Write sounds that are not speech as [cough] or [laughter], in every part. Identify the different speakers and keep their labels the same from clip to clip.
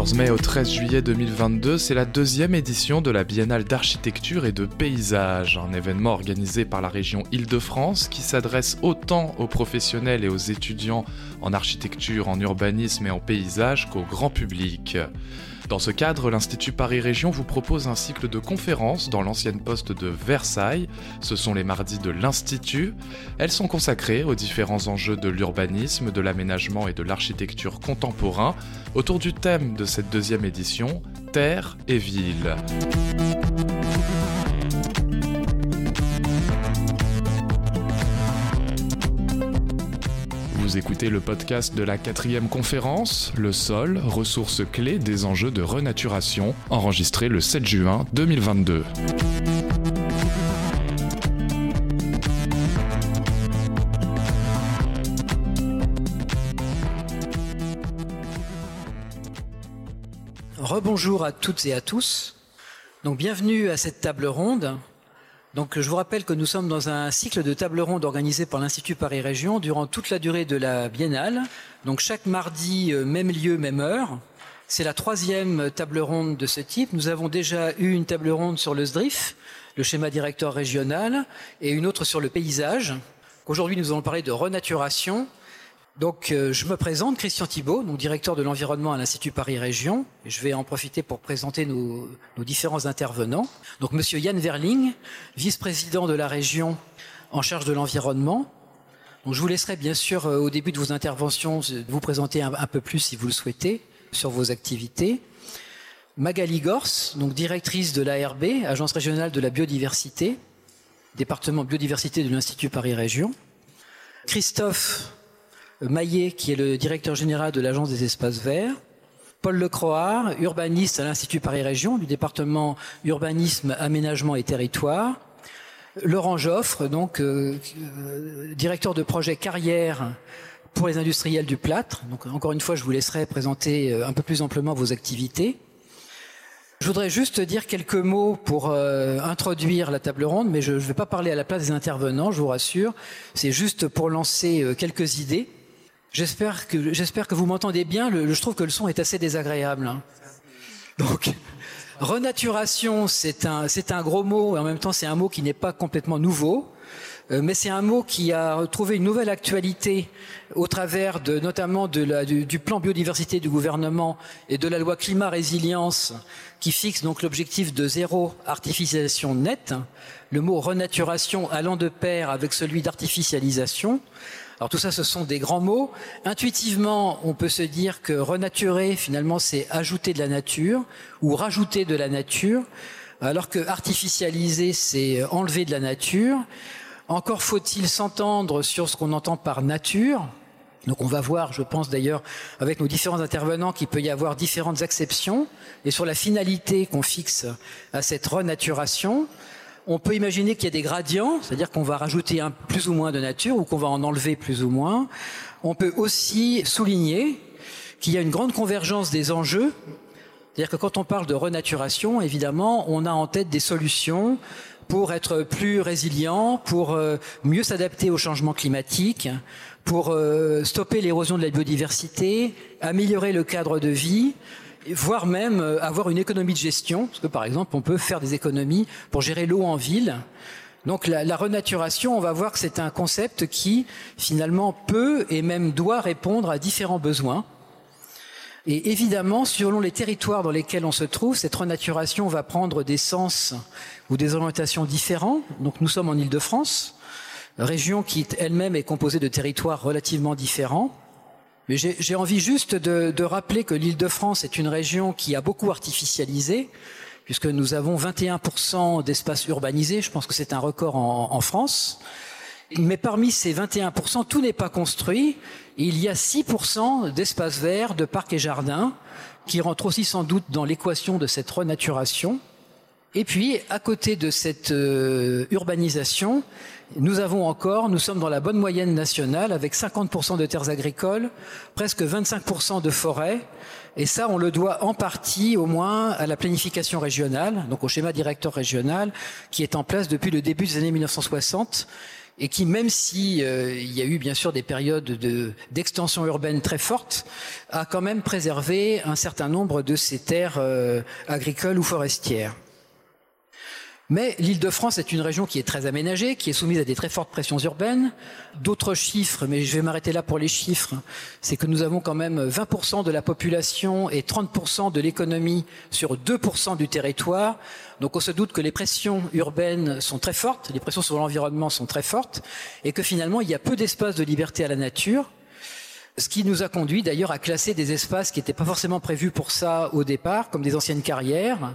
Speaker 1: 14 mai au 13 juillet 2022, c'est la deuxième édition de la Biennale d'architecture et de paysage, un événement organisé par la région Île-de-France qui s'adresse autant aux professionnels et aux étudiants en architecture, en urbanisme et en paysage qu'au grand public. Dans ce cadre, l'Institut Paris Région vous propose un cycle de conférences dans l'ancienne poste de Versailles. Ce sont les mardis de l'Institut. Elles sont consacrées aux différents enjeux de l'urbanisme, de l'aménagement et de l'architecture contemporain autour du thème de cette deuxième édition, Terre et Ville. Vous écoutez le podcast de la quatrième conférence, Le sol, ressources clés des enjeux de renaturation, enregistré le 7 juin 2022.
Speaker 2: Rebonjour à toutes et à tous. Donc bienvenue à cette table ronde donc, je vous rappelle que nous sommes dans un cycle de table ronde organisé par l'Institut Paris Région durant toute la durée de la biennale. Donc, chaque mardi, euh, même lieu, même heure. C'est la troisième table ronde de ce type. Nous avons déjà eu une table ronde sur le SDRIF, le schéma directeur régional, et une autre sur le paysage. Aujourd'hui, nous allons parler de renaturation donc, euh, je me présente, Christian Thibault, directeur de l'environnement à l'Institut Paris Région. Je vais en profiter pour présenter nos, différents intervenants. Donc, Monsieur Yann Verling, vice-président de la région en charge de l'environnement. Donc, je vous laisserai bien sûr euh, au début de vos interventions vous présenter un, peu plus, si vous le souhaitez, sur vos activités. Magali Gors, donc directrice de l'ARB, Agence régionale de la biodiversité, département biodiversité de l'Institut Paris Région. Christophe Maillet, qui est le directeur général de l'Agence des espaces verts, Paul Lecroard, urbaniste à l'Institut Paris Région du département urbanisme, aménagement et territoire, Laurent Joffre, donc euh, euh, directeur de projet carrière pour les industriels du plâtre. Donc encore une fois, je vous laisserai présenter euh, un peu plus amplement vos activités. Je voudrais juste dire quelques mots pour introduire la table ronde, mais je ne vais pas parler à la place des intervenants, je vous rassure. C'est juste pour lancer quelques idées. J'espère que, j'espère que vous m'entendez bien. je trouve que le son est assez désagréable. Hein. Donc, renaturation, c'est un, c'est un gros mot et en même temps c'est un mot qui n'est pas complètement nouveau. Euh, mais c'est un mot qui a trouvé une nouvelle actualité au travers de, notamment de la, du, du, plan biodiversité du gouvernement et de la loi climat résilience qui fixe donc l'objectif de zéro artificialisation nette. Le mot renaturation allant de pair avec celui d'artificialisation. Alors tout ça, ce sont des grands mots. Intuitivement, on peut se dire que renaturer, finalement, c'est ajouter de la nature ou rajouter de la nature, alors que artificialiser, c'est enlever de la nature. Encore faut-il s'entendre sur ce qu'on entend par nature. Donc on va voir, je pense d'ailleurs, avec nos différents intervenants, qu'il peut y avoir différentes acceptions et sur la finalité qu'on fixe à cette renaturation. On peut imaginer qu'il y a des gradients, c'est-à-dire qu'on va rajouter un plus ou moins de nature ou qu'on va en enlever plus ou moins. On peut aussi souligner qu'il y a une grande convergence des enjeux. C'est-à-dire que quand on parle de renaturation, évidemment, on a en tête des solutions pour être plus résilient, pour euh, mieux s'adapter au changement climatique, pour euh, stopper l'érosion de la biodiversité, améliorer le cadre de vie, voire même euh, avoir une économie de gestion, parce que par exemple, on peut faire des économies pour gérer l'eau en ville. Donc la, la, renaturation, on va voir que c'est un concept qui finalement peut et même doit répondre à différents besoins. Et évidemment, selon les territoires dans lesquels on se trouve, cette renaturation va prendre des sens ou des orientations différents. Donc nous sommes en Île-de-France, région qui elle-même est composée de territoires relativement différents. Mais j'ai envie juste de, rappeler que l'Île-de-France est une région qui a beaucoup artificialisé, puisque nous avons 21% d'espace urbanisé. Je pense que c'est un record en, en, France. Mais parmi ces 21%, tout n'est pas construit. Il y a 6% d'espaces verts, de parcs et jardins, qui rentrent aussi sans doute dans l'équation de cette renaturation. Et puis, à côté de cette euh, urbanisation, nous avons encore, nous sommes dans la bonne moyenne nationale avec 50% de terres agricoles, presque 25% de forêts, et ça, on le doit en partie, au moins, à la planification régionale, donc au schéma directeur régional, qui est en place depuis le début des années 1960 et qui, même si euh, il y a eu bien sûr des périodes d'extension urbaine très fortes, a quand même préservé un certain nombre de ces terres euh, agricoles ou forestières. Mais l'Île-de-France est une région qui est très aménagée, qui est soumise à des très fortes pressions urbaines. D'autres chiffres, mais je vais m'arrêter là pour les chiffres, c'est que nous avons quand même 20% de la population et 30% de l'économie sur 2% du territoire. Donc on se doute que les pressions urbaines sont très fortes, les pressions sur l'environnement sont très fortes, et que finalement il y a peu d'espace de liberté à la nature. Ce qui nous a conduit d'ailleurs à classer des espaces qui n'étaient pas forcément prévus pour ça au départ, comme des anciennes carrières,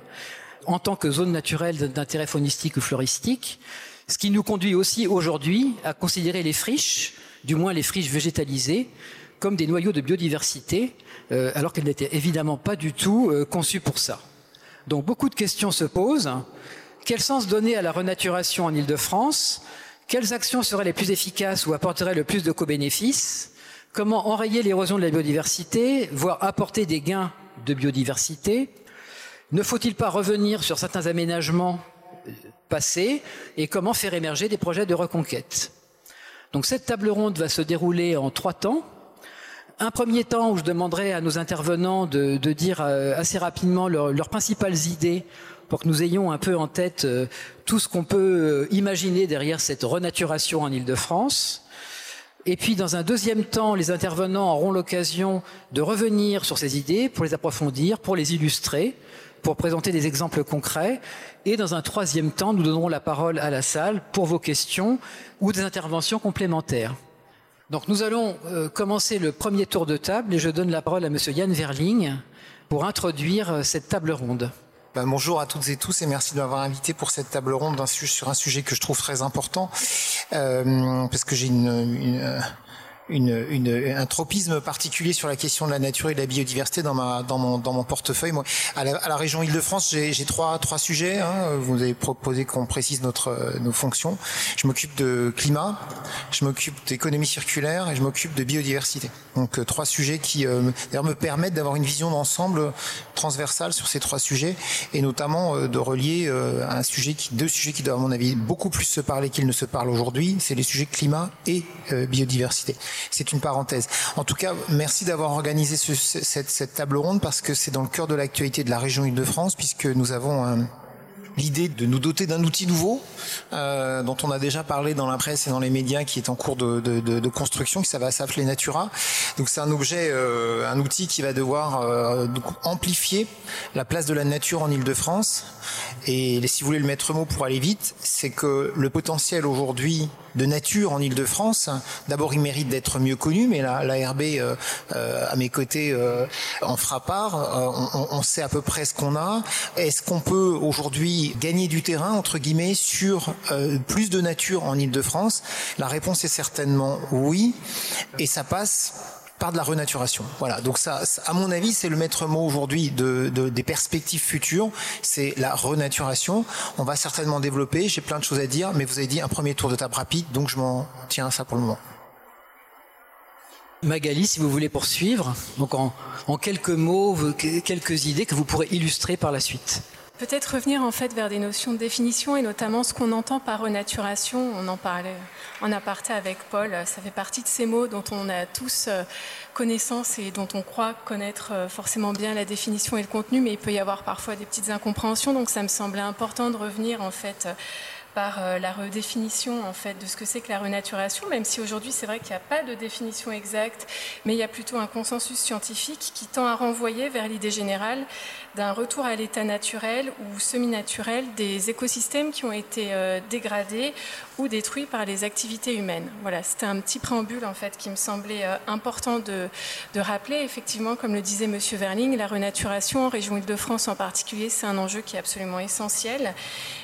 Speaker 2: en tant que zone naturelle d'intérêt faunistique ou floristique, ce qui nous conduit aussi aujourd'hui à considérer les friches, du moins les friches végétalisées, comme des noyaux de biodiversité, euh, alors qu'elles n'étaient évidemment pas du tout euh, conçues pour ça. Donc beaucoup de questions se posent. Quel sens donner à la renaturation en Ile-de-France? Quelles actions seraient les plus efficaces ou apporteraient le plus de co-bénéfices? Comment enrayer l'érosion de la biodiversité, voire apporter des gains de biodiversité? Ne faut-il pas revenir sur certains aménagements euh, passés et comment faire émerger des projets de reconquête? Donc cette table ronde va se dérouler en trois temps. Un premier temps où je demanderai à nos intervenants de, dire euh, assez rapidement leurs principales idées pour que nous ayons un peu en tête euh, tout ce qu'on peut imaginer derrière cette renaturation en Ile-de-France. Et puis, dans un deuxième temps, les intervenants auront l'occasion de revenir sur ces idées pour les approfondir, pour les illustrer, pour présenter des exemples concrets. Et dans un troisième temps, nous donnerons la parole à la salle pour vos questions ou des interventions complémentaires. Donc nous allons euh, commencer le premier tour de table et je donne la parole à Monsieur Yann Verling pour introduire euh, cette table ronde.
Speaker 3: Ben, bonjour à toutes et tous et merci de m'avoir invité pour cette table ronde sur un sujet que je trouve très important euh, parce que j'ai une, une une, une, un tropisme particulier sur la question de la nature et de la biodiversité dans, ma, dans, mon, dans mon portefeuille. Moi, à, la, à la région Île-de-France, j'ai trois, trois sujets. Hein. Vous avez proposé qu'on précise notre, nos fonctions. Je m'occupe de climat, je m'occupe d'économie circulaire et je m'occupe de biodiversité. Donc euh, trois sujets qui euh, me permettent d'avoir une vision d'ensemble transversale sur ces trois sujets et notamment euh, de relier un sujet qui, deux sujets qui doivent à mon avis beaucoup plus se parler qu'ils ne se parlent aujourd'hui. C'est les sujets climat et biodiversité. C'est une parenthèse. En tout cas, merci d'avoir organisé cette, table ronde parce que c'est dans le cœur de l'actualité de la région Île-de-France puisque nous avons l'idée de nous doter d'un outil nouveau euh, dont on a déjà parlé dans la presse et dans les médias qui est en cours de, construction qui ça va s'appeler Natura donc c'est un objet euh, un outil qui va devoir euh, amplifier la place de la nature en Ile-de-France et si vous voulez le mettre mot pour aller vite c'est que le potentiel aujourd'hui de nature en Ile-de-France. D'abord, il mérite d'être mieux connu, mais la, la euh, euh, à mes côtés euh, en fera part. On, on, sait à peu près ce qu'on a. Est-ce qu'on peut aujourd'hui gagner du terrain entre guillemets sur plus de nature en Ile-de-France La réponse est certainement oui, et ça passe par de la renaturation. Voilà. Donc ça, à mon avis, c'est le maître mot aujourd'hui de, de, des perspectives futures. C'est la renaturation. On va certainement développer. J'ai plein de choses à dire, mais vous avez dit un premier tour de table rapide, donc je m'en tiens à ça pour le moment.
Speaker 2: Magali, si vous voulez poursuivre, donc en quelques mots, quelques idées que vous pourrez illustrer par la suite.
Speaker 4: Peut-être revenir en fait vers des notions de définition et notamment ce qu'on entend par renaturation. On en parlait en aparté avec Paul. Ça fait partie de ces mots dont on a tous euh, connaissance et dont on croit connaître euh, forcément bien la définition et le contenu, mais il peut y avoir parfois des petites incompréhensions. Donc ça me semblait important de revenir en fait par euh, la redéfinition en fait de ce que c'est que la renaturation, même si aujourd'hui c'est vrai qu'il n'y a pas de définition exacte, mais il y a plutôt un consensus scientifique qui tend à renvoyer vers l'idée générale d'un retour à l'état naturel ou semi-naturel des écosystèmes qui ont été euh, dégradés ou détruits par les activités humaines. Voilà, c'était un petit préambule en fait qui me semblait euh, important de, de, rappeler. Effectivement, comme le disait Monsieur Verling, la renaturation en région Île-de-France en particulier, c'est un enjeu qui est absolument essentiel.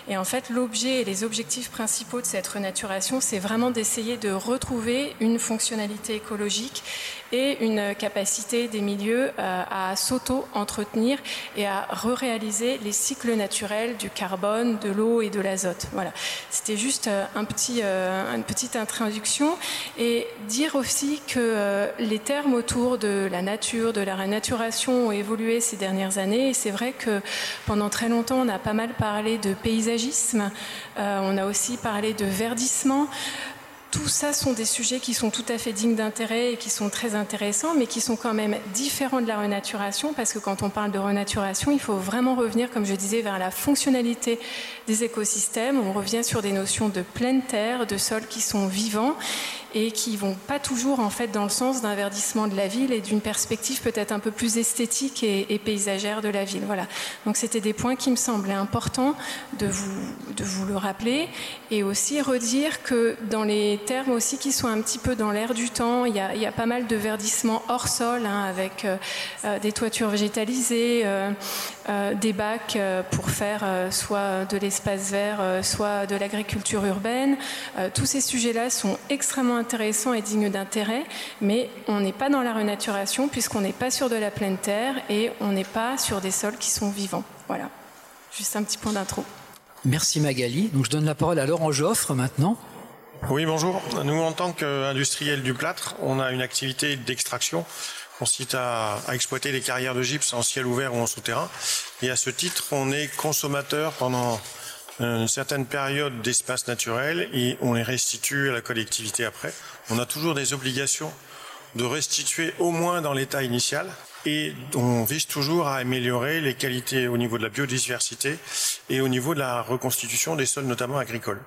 Speaker 4: Et en fait, l'objet et les objectifs principaux de cette renaturation, c'est vraiment d'essayer de retrouver une fonctionnalité écologique et une capacité des milieux euh, à s'auto-entretenir et à re-réaliser les cycles naturels du carbone, de l'eau et de l'azote. Voilà, c'était juste euh, un petit, euh, une petite introduction et dire aussi que les termes autour de la nature, de la renaturation ont évolué ces dernières années et c'est vrai que pendant très longtemps on a pas mal parlé de paysagisme, on a aussi parlé de verdissement tout ça sont des sujets qui sont tout à fait dignes d'intérêt et qui sont très intéressants, mais qui sont quand même différents de la renaturation, parce que quand on parle de renaturation, il faut vraiment revenir, comme je disais, vers la fonctionnalité des écosystèmes. On revient sur des notions de pleine terre, de sols qui sont vivants et qui vont pas toujours en fait dans le sens d'un verdissement de la ville et d'une perspective peut-être un peu plus esthétique et, paysagère de la ville. Voilà. Donc c'était des points qui me semblaient importants de vous, de vous le rappeler et aussi redire que dans les termes aussi qui sont un petit peu dans l'air du temps, il y, a, y a, pas mal de verdissement hors sol hein, avec euh, euh, des toitures végétalisées, euh, des bacs pour faire soit de l'espace vert, soit de l'agriculture urbaine. tous ces sujets-là sont extrêmement intéressant et digne d'intérêt, mais on n'est pas dans la renaturation puisqu'on n'est pas sur de la pleine terre et on n'est pas sur des sols qui sont vivants. Voilà, juste un petit point d'intro.
Speaker 2: Merci Magali. Donc je donne la parole à Laurent Joffre maintenant.
Speaker 5: Oui, bonjour. Nous, en tant qu'industriels du plâtre, on a une activité d'extraction consiste à, à, exploiter les carrières de gypse en ciel ouvert ou en souterrain. Et à ce titre, on est consommateur pendant une certaine période d'espace naturel et on les restitue à la collectivité après. On a toujours des obligations de restituer au moins dans l'état initial et on vise toujours à améliorer les qualités au niveau de la biodiversité et au niveau de la reconstitution des sols, notamment agricoles.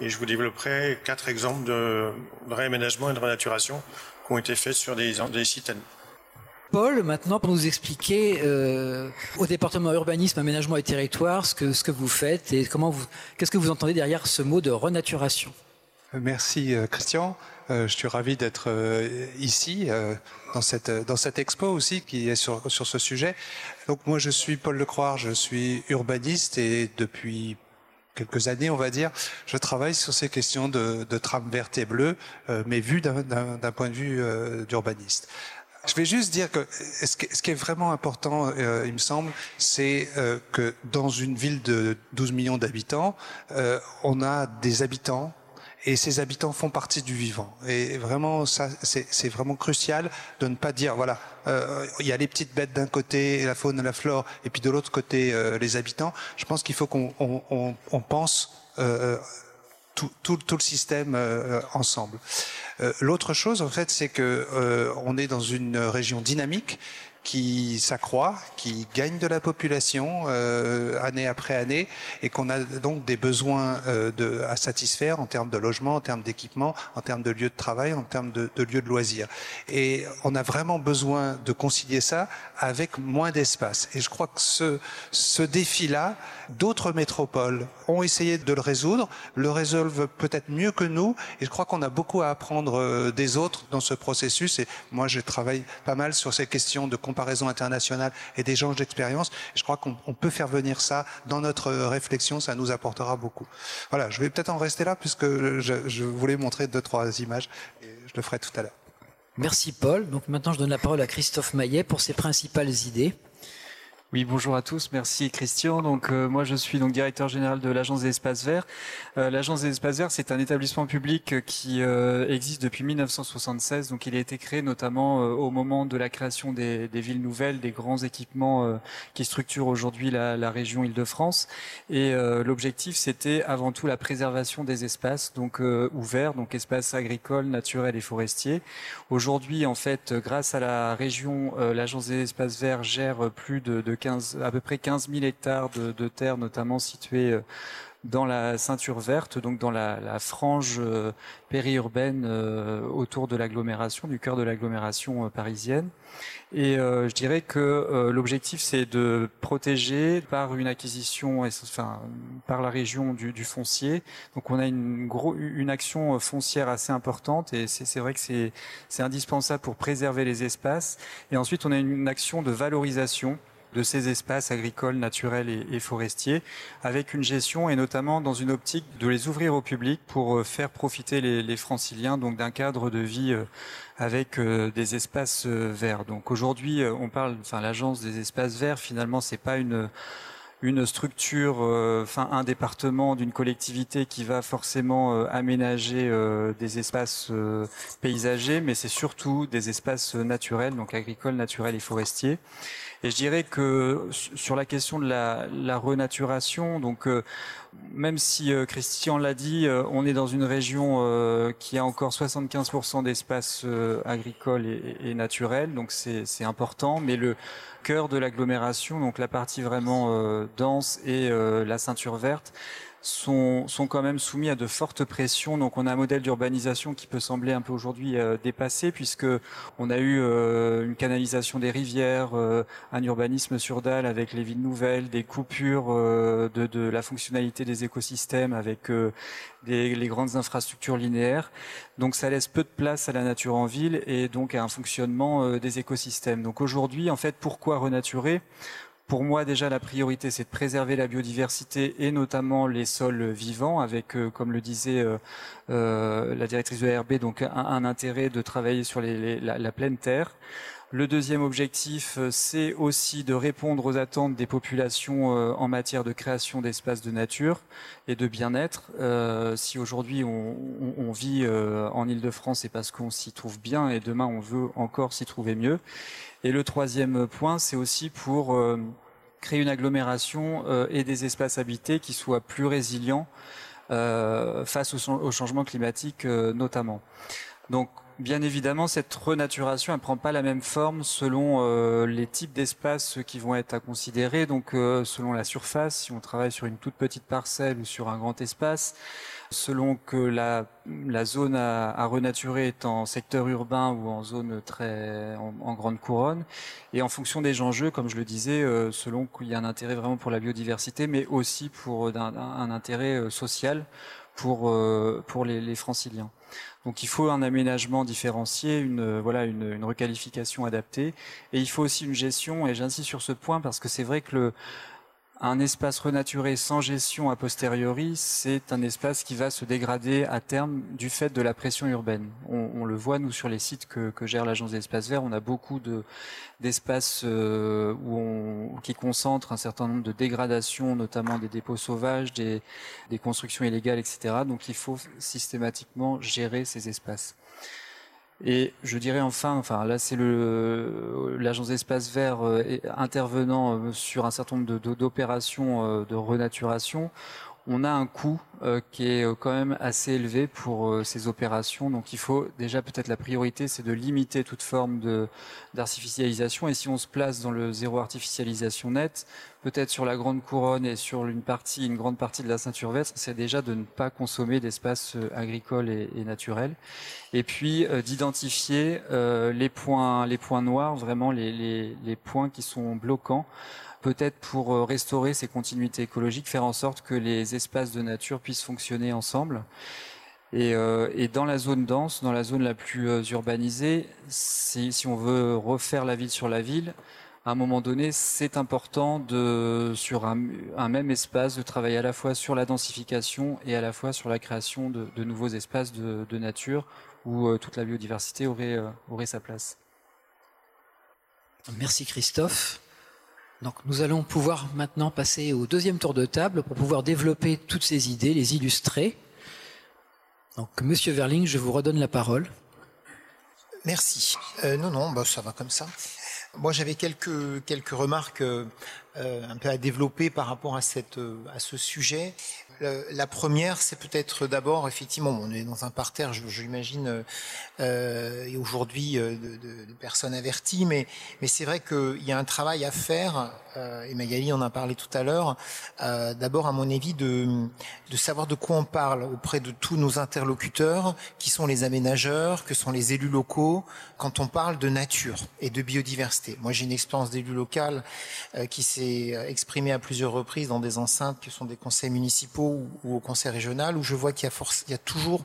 Speaker 5: Et je vous développerai quatre exemples de réaménagement et de renaturation qui ont été faits sur des, des sites
Speaker 2: Paul, maintenant, pour nous expliquer euh, au département urbanisme, aménagement et territoire ce que, vous faites et qu'est-ce que vous entendez derrière ce mot de renaturation?
Speaker 6: Merci euh, Christian. Euh, je suis ravi d'être euh, ici dans cette expo aussi qui est sur ce sujet. Donc moi je suis Paul Lecroix, je suis urbaniste et depuis quelques années, on va dire, je travaille sur ces questions de, de trame verte et bleue, mais vues d'un point de vue d'urbaniste. Je vais juste dire que ce qui est vraiment important, euh, il me semble, c'est euh, que dans une ville de 12 millions d'habitants, euh, on a des habitants et ces habitants font partie du vivant. Et vraiment, ça, c'est vraiment crucial de ne pas dire, voilà, il y a les petites bêtes d'un côté, la faune la flore, et puis de l'autre côté, les habitants. Je pense qu'il faut qu'on on, on, pense tout, le système ensemble. Euh, l'autre chose, en fait, c'est que euh, on est dans une région dynamique qui s'accroît, qui gagne de la population euh, année après année, et qu'on a donc des besoins euh, à satisfaire en termes de logement, en termes d'équipement, en termes de lieux de travail, en termes de, lieux de loisirs. Et on a vraiment besoin de concilier ça avec moins d'espace. Et je crois que ce défi-là, d'autres métropoles ont essayé de le résoudre, le résolvent peut-être mieux que nous, et je crois qu'on a beaucoup à apprendre euh, des autres dans ce processus. Et moi, je travaille pas mal sur ces questions de comparaison internationale et d'échange d'expériences. Je crois qu'on peut faire venir ça dans notre réflexion, ça nous apportera beaucoup. Voilà, je vais peut-être en rester là puisque je, je voulais montrer deux, trois images et je le ferai tout à l'heure.
Speaker 2: Merci Paul. Donc maintenant je donne la parole à Christophe Maillet pour ses principales idées.
Speaker 7: Oui, bonjour à tous. Merci Christian. Donc euh, moi je suis donc directeur général de l'agence des espaces verts. Euh, l'agence des espaces verts, c'est un établissement public qui euh, existe depuis 1976. Donc il a été créé notamment au moment de la création des, villes nouvelles, des grands équipements qui structurent aujourd'hui la, la, région Île-de-France. Et l'objectif, c'était avant tout la préservation des espaces donc ouverts, donc espaces agricoles, naturels et forestiers. Aujourd'hui, en fait, grâce à la région, l'agence des espaces verts gère plus de, de à peu près 15 000 hectares de, de terres, notamment situées euh, dans la ceinture verte, donc dans la, frange euh, périurbaine euh, autour de l'agglomération, du cœur de l'agglomération parisienne. Et je dirais que l'objectif, c'est de protéger par une acquisition, enfin par la région du, foncier. Donc on a une, une action foncière assez importante et c'est vrai que c'est indispensable pour préserver les espaces. Et ensuite, on a une action de valorisation de ces espaces agricoles, naturels et, forestiers, avec une gestion et notamment dans une optique de les ouvrir au public pour euh, faire profiter les, franciliens donc d'un cadre de vie euh, avec euh, des espaces verts. Donc aujourd'hui, on parle, enfin l'agence des espaces verts, finalement, c'est pas une une structure, enfin un département d'une collectivité qui va forcément aménager des espaces paysagers, mais c'est surtout des espaces naturels, donc agricoles, naturels et forestiers. Et je dirais que sur la question de la, renaturation, donc euh, même si euh, Christian l'a dit, euh, on est dans une région qui a encore 75% d'espace agricole et, et, naturel, donc c'est important, mais le cœur de l'agglomération, donc la partie vraiment dense et la ceinture verte, sont, quand même soumis à de fortes pressions. Donc on a un modèle d'urbanisation qui peut sembler un peu aujourd'hui euh, dépassé puisque on a eu euh, une canalisation des rivières, euh, un urbanisme sur dalle avec les villes nouvelles, des coupures de, la fonctionnalité des écosystèmes avec les grandes infrastructures linéaires. Donc ça laisse peu de place à la nature en ville et donc à un fonctionnement des écosystèmes. Donc aujourd'hui, en fait, pourquoi renaturer? Pour moi, déjà, la priorité, c'est de préserver la biodiversité et notamment les sols vivants, avec, euh, comme le disait euh, euh, la directrice de l'ARB, donc un, intérêt de travailler sur la, pleine terre. Le deuxième objectif, c'est aussi de répondre aux attentes des populations en matière de création d'espaces de nature et de bien-être. si aujourd'hui on, on, vit en Ile-de-France, c'est parce qu'on s'y trouve bien et demain on veut encore s'y trouver mieux. Et le troisième point, c'est aussi pour créer une agglomération euh, et des espaces habités qui soient plus résilients euh, face au, changement climatique euh, notamment. Donc bien évidemment, cette renaturation, elle prend pas la même forme selon les types d'espaces qui vont être à considérer. Donc, selon la surface, si on travaille sur une toute petite parcelle ou sur un grand espace, selon que la, la zone à, à, renaturer est en secteur urbain ou en zone très en, grande couronne, et en fonction des enjeux, comme je le disais, euh, selon qu'il y a un intérêt vraiment pour la biodiversité, mais aussi pour un, un intérêt euh, social pour euh, pour les, les, franciliens. Donc il faut un aménagement différencié, une voilà une, une requalification adaptée, et il faut aussi une gestion. Et j'insiste sur ce point parce que c'est vrai que le un espace renaturé sans gestion a posteriori, c'est un espace qui va se dégrader à terme du fait de la pression urbaine. On, le voit, nous, sur les sites que, gère l'Agence des espaces verts, on a beaucoup d'espaces euh, où qui concentrent un certain nombre de dégradations, notamment des dépôts sauvages, des constructions illégales, etc. Donc il faut systématiquement gérer ces espaces. Et je dirais enfin, enfin là c'est le l'agence d'espace vert euh, intervenant euh, sur un certain nombre d'opérations euh, de renaturation on a un coût qui est quand même assez élevé pour ces opérations. Donc il faut déjà peut-être la priorité, c'est de limiter toute forme de d'artificialisation. Et si on se place dans le zéro artificialisation net, peut-être sur la grande couronne et sur une partie, une grande partie de la ceinture verte, c'est déjà de ne pas consommer d'espaces agricoles et, et, naturels. Et puis d'identifier les points, les points noirs, vraiment les, points qui sont bloquants peut-être pour euh, restaurer ces continuités écologiques, faire en sorte que les espaces de nature puissent fonctionner ensemble. Et, euh, dans la zone dense, dans la zone la plus euh, urbanisée, si, si on veut refaire la ville sur la ville, à un moment donné, c'est important de, sur un, un, même espace, de travailler à la fois sur la densification et à la fois sur la création de, de nouveaux espaces de, de nature où toute la biodiversité aurait, aurait sa place.
Speaker 2: Merci Christophe. Donc nous allons pouvoir maintenant passer au deuxième tour de table pour pouvoir développer toutes ces idées, les illustrer. Donc Monsieur Verling, je vous redonne la parole.
Speaker 3: Merci. Euh, non, non, bah, ça va comme ça. Moi, j'avais quelques quelques remarques euh, un peu à développer par rapport à cette à ce sujet. La première, c'est peut-être d'abord, effectivement, on est dans un parterre, j'imagine, euh, et aujourd'hui euh, de, de, de, personnes averties, mais, mais c'est vrai qu'il y a un travail à faire, euh, et Magali en a parlé tout à l'heure, euh, d'abord, à mon avis, de, de savoir de quoi on parle auprès de tous nos interlocuteurs, qui sont les aménageurs, que sont les élus locaux, quand on parle de nature et de biodiversité. Moi, j'ai une expérience d'élu local euh, qui s'est exprimée à plusieurs reprises dans des enceintes qui sont des conseils municipaux ou, au conseil régional où je vois qu'il y a, toujours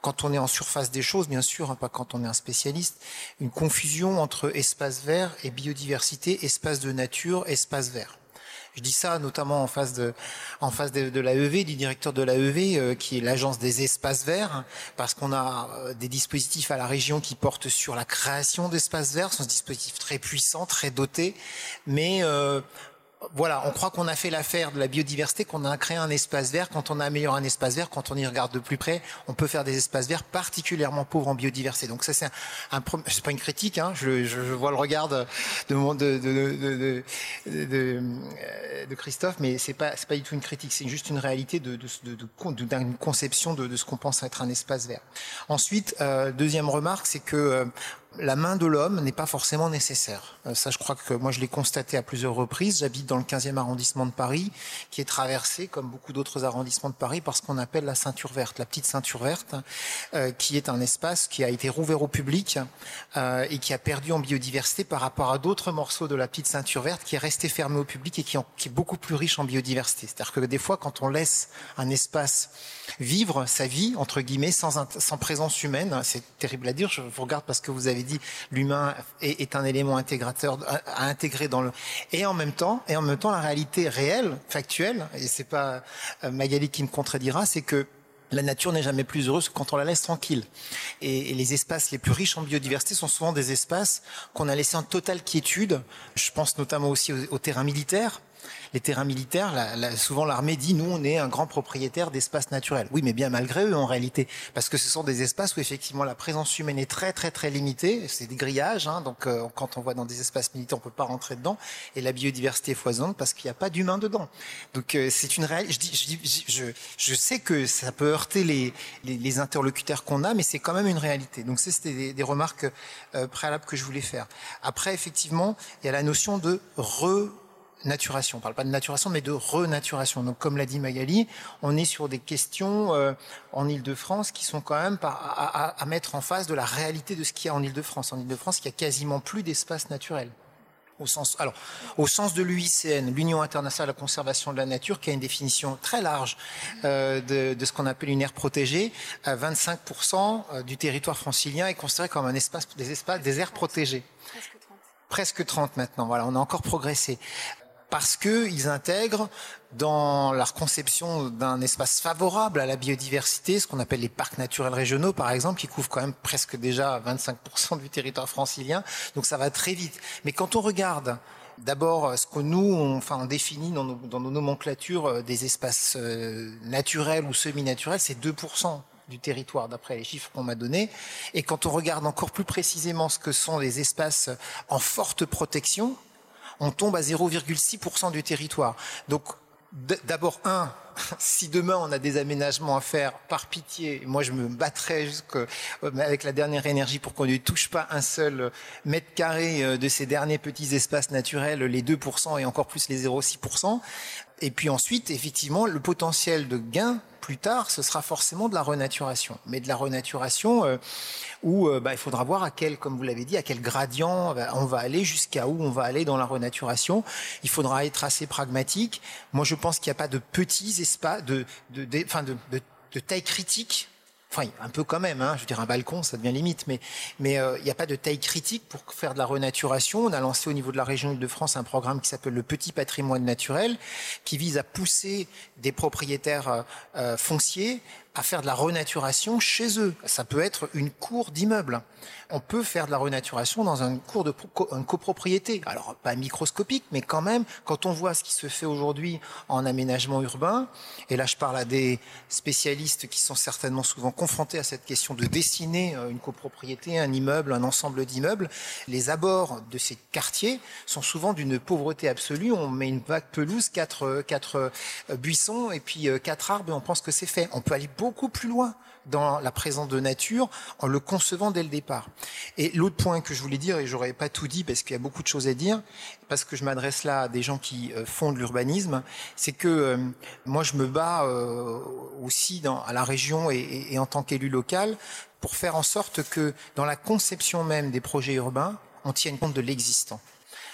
Speaker 3: quand on est en surface des choses, bien sûr, hein, pas quand on est un spécialiste, une confusion entre espace vert et biodiversité, espace de nature, espace vert. Je dis ça notamment en face de, en face l'AEV, du directeur de l'AEV, euh, qui est l'agence des espaces verts, parce qu'on a euh, des dispositifs à la région qui portent sur la création d'espaces verts. Ce sont des dispositifs très puissants, très dotés, mais euh, voilà, on croit qu'on a fait l'affaire de la biodiversité, qu'on a créé un espace vert. Quand on améliore un espace vert, quand on y regarde de plus près, on peut faire des espaces verts particulièrement pauvres en biodiversité. Donc ça, c'est un, c'est pas une critique. Hein, je, je, vois le regard de de, de, de, de, de Christophe, mais c'est pas c'est pas du tout une critique. C'est juste une réalité de d'une conception de, ce qu'on pense être un espace vert. Ensuite, euh, deuxième remarque, c'est que euh, la main de l'homme n'est pas forcément nécessaire. Euh, ça, je crois que moi, je l'ai constaté à plusieurs reprises. J'habite dans le 15e arrondissement de Paris, qui est traversé, comme beaucoup d'autres arrondissements de Paris, par ce qu'on appelle la ceinture verte, la petite ceinture verte, euh, qui est un espace qui a été rouvert au public euh, et qui a perdu en biodiversité par rapport à d'autres morceaux de la petite ceinture verte qui est resté fermé au public et qui, est beaucoup plus riche en biodiversité. C'est-à-dire que des fois, quand on laisse un espace vivre sa vie, entre guillemets, sans, sans présence humaine, c'est terrible à dire, je vous regarde parce que vous avez dit l'humain est, un élément intégrateur à, intégrer dans le et en même temps et en même temps la réalité réelle, factuelle, et c'est pas euh, Magali qui me contredira, c'est que la nature n'est jamais plus heureuse que quand on la laisse tranquille. Et, les espaces les plus riches en biodiversité sont souvent des espaces qu'on a laissés en totale quiétude. Je pense notamment aussi aux, aux terrains militaires les terrains militaires, souvent l'armée dit nous on est un grand propriétaire d'espaces naturels. Oui, mais bien malgré eux en réalité, parce que ce sont des espaces où effectivement la présence humaine est très très très limitée. C'est des grillages, hein, donc euh, quand on voit dans des espaces militaires, on peut pas rentrer dedans, et la biodiversité foisonne parce qu'il n'y a pas d'humains dedans. Donc euh, c'est une réalité. Je, dis, je, je, sais que ça peut heurter les, les, interlocuteurs qu'on a, mais c'est quand même une réalité. Donc c'était des, remarques euh, préalables que je voulais faire. Après, effectivement, il y a la notion de re naturation. On parle pas de naturation, mais de renaturation. Donc, comme l'a dit Magali, on est sur des questions euh, en Ile-de-France qui sont quand même à, à, mettre en face de la réalité de ce qu'il y a en Ile-de-France. En Ile-de-France, il y a quasiment plus d'espace naturel. Au sens, alors, au sens de l'UICN, l'Union internationale de la conservation de la nature, qui a une définition très large euh, de, de, ce qu'on appelle une aire protégée, 25% euh, du territoire francilien est considéré comme un espace, des espaces, des aires protégées. Presque 30. Presque 30 maintenant. Voilà, on a encore progressé parce qu'ils intègrent dans leur conception d'un espace favorable à la biodiversité, ce qu'on appelle les parcs naturels régionaux, par exemple, qui couvrent quand même presque déjà 25% du territoire francilien. Donc ça va très vite. Mais quand on regarde D'abord, ce que nous, on, enfin, définit dans nos, dans nos nomenclatures euh, des espaces euh, naturels ou semi-naturels, c'est 2% du territoire, d'après les chiffres qu'on m'a donnés. Et quand on regarde encore plus précisément ce que sont les espaces en forte protection, on tombe à 0,6% du territoire. Donc d'abord un, [laughs] si demain on a des aménagements à faire, par pitié, moi je me battrai euh, avec la dernière énergie pour qu'on ne touche pas un seul mètre carré euh, de ces derniers petits espaces naturels, les 2% et encore plus les 0,6%. Et puis ensuite, effectivement, le potentiel de gain plus tard, ce sera forcément de la renaturation. Mais de la renaturation euh, où euh, bah, il faudra voir à quel, comme vous l'avez dit, à quel gradient on va aller, jusqu'à où on va aller dans la renaturation. Il faudra être assez pragmatique. Moi, je pense qu'il n'y a pas de petits espaces, de, de, de, de, de taille critique enfin un peu quand même, hein, je veux dire un balcon, ça devient limite, mais euh, il n'y a pas de taille critique pour faire de la renaturation. On a lancé au niveau de la région Île-de-France un programme qui s'appelle le Petit Patrimoine Naturel, qui vise à pousser des propriétaires euh, euh, fonciers à faire de la renaturation chez eux. Ça peut être une cour d'immeuble. On peut faire de la renaturation dans un cours de copropriété. Alors pas microscopique, mais quand même, quand on voit ce qui se fait aujourd'hui en aménagement urbain, et là je parle à des spécialistes qui sont certainement souvent confrontés à cette question de dessiner euh, une copropriété, un immeuble, un ensemble d'immeubles, les abords de ces quartiers sont souvent d'une pauvreté absolue. On met une vague pelouse, quatre, quatre euh, buissons et puis euh, quatre arbres et on pense que c'est fait. On peut aller plus loin dans la présence de nature en le concevant dès le départ. Et l'autre point que je voulais dire, et j'aurais pas tout dit parce qu'il y a beaucoup de choses à dire, parce que je m'adresse là à des gens qui euh, font de l'urbanisme, c'est que euh, moi je me bats euh, aussi dans, à la région et, et en tant qu'élu local pour faire en sorte que dans la conception même des projets urbains, on tienne compte de l'existant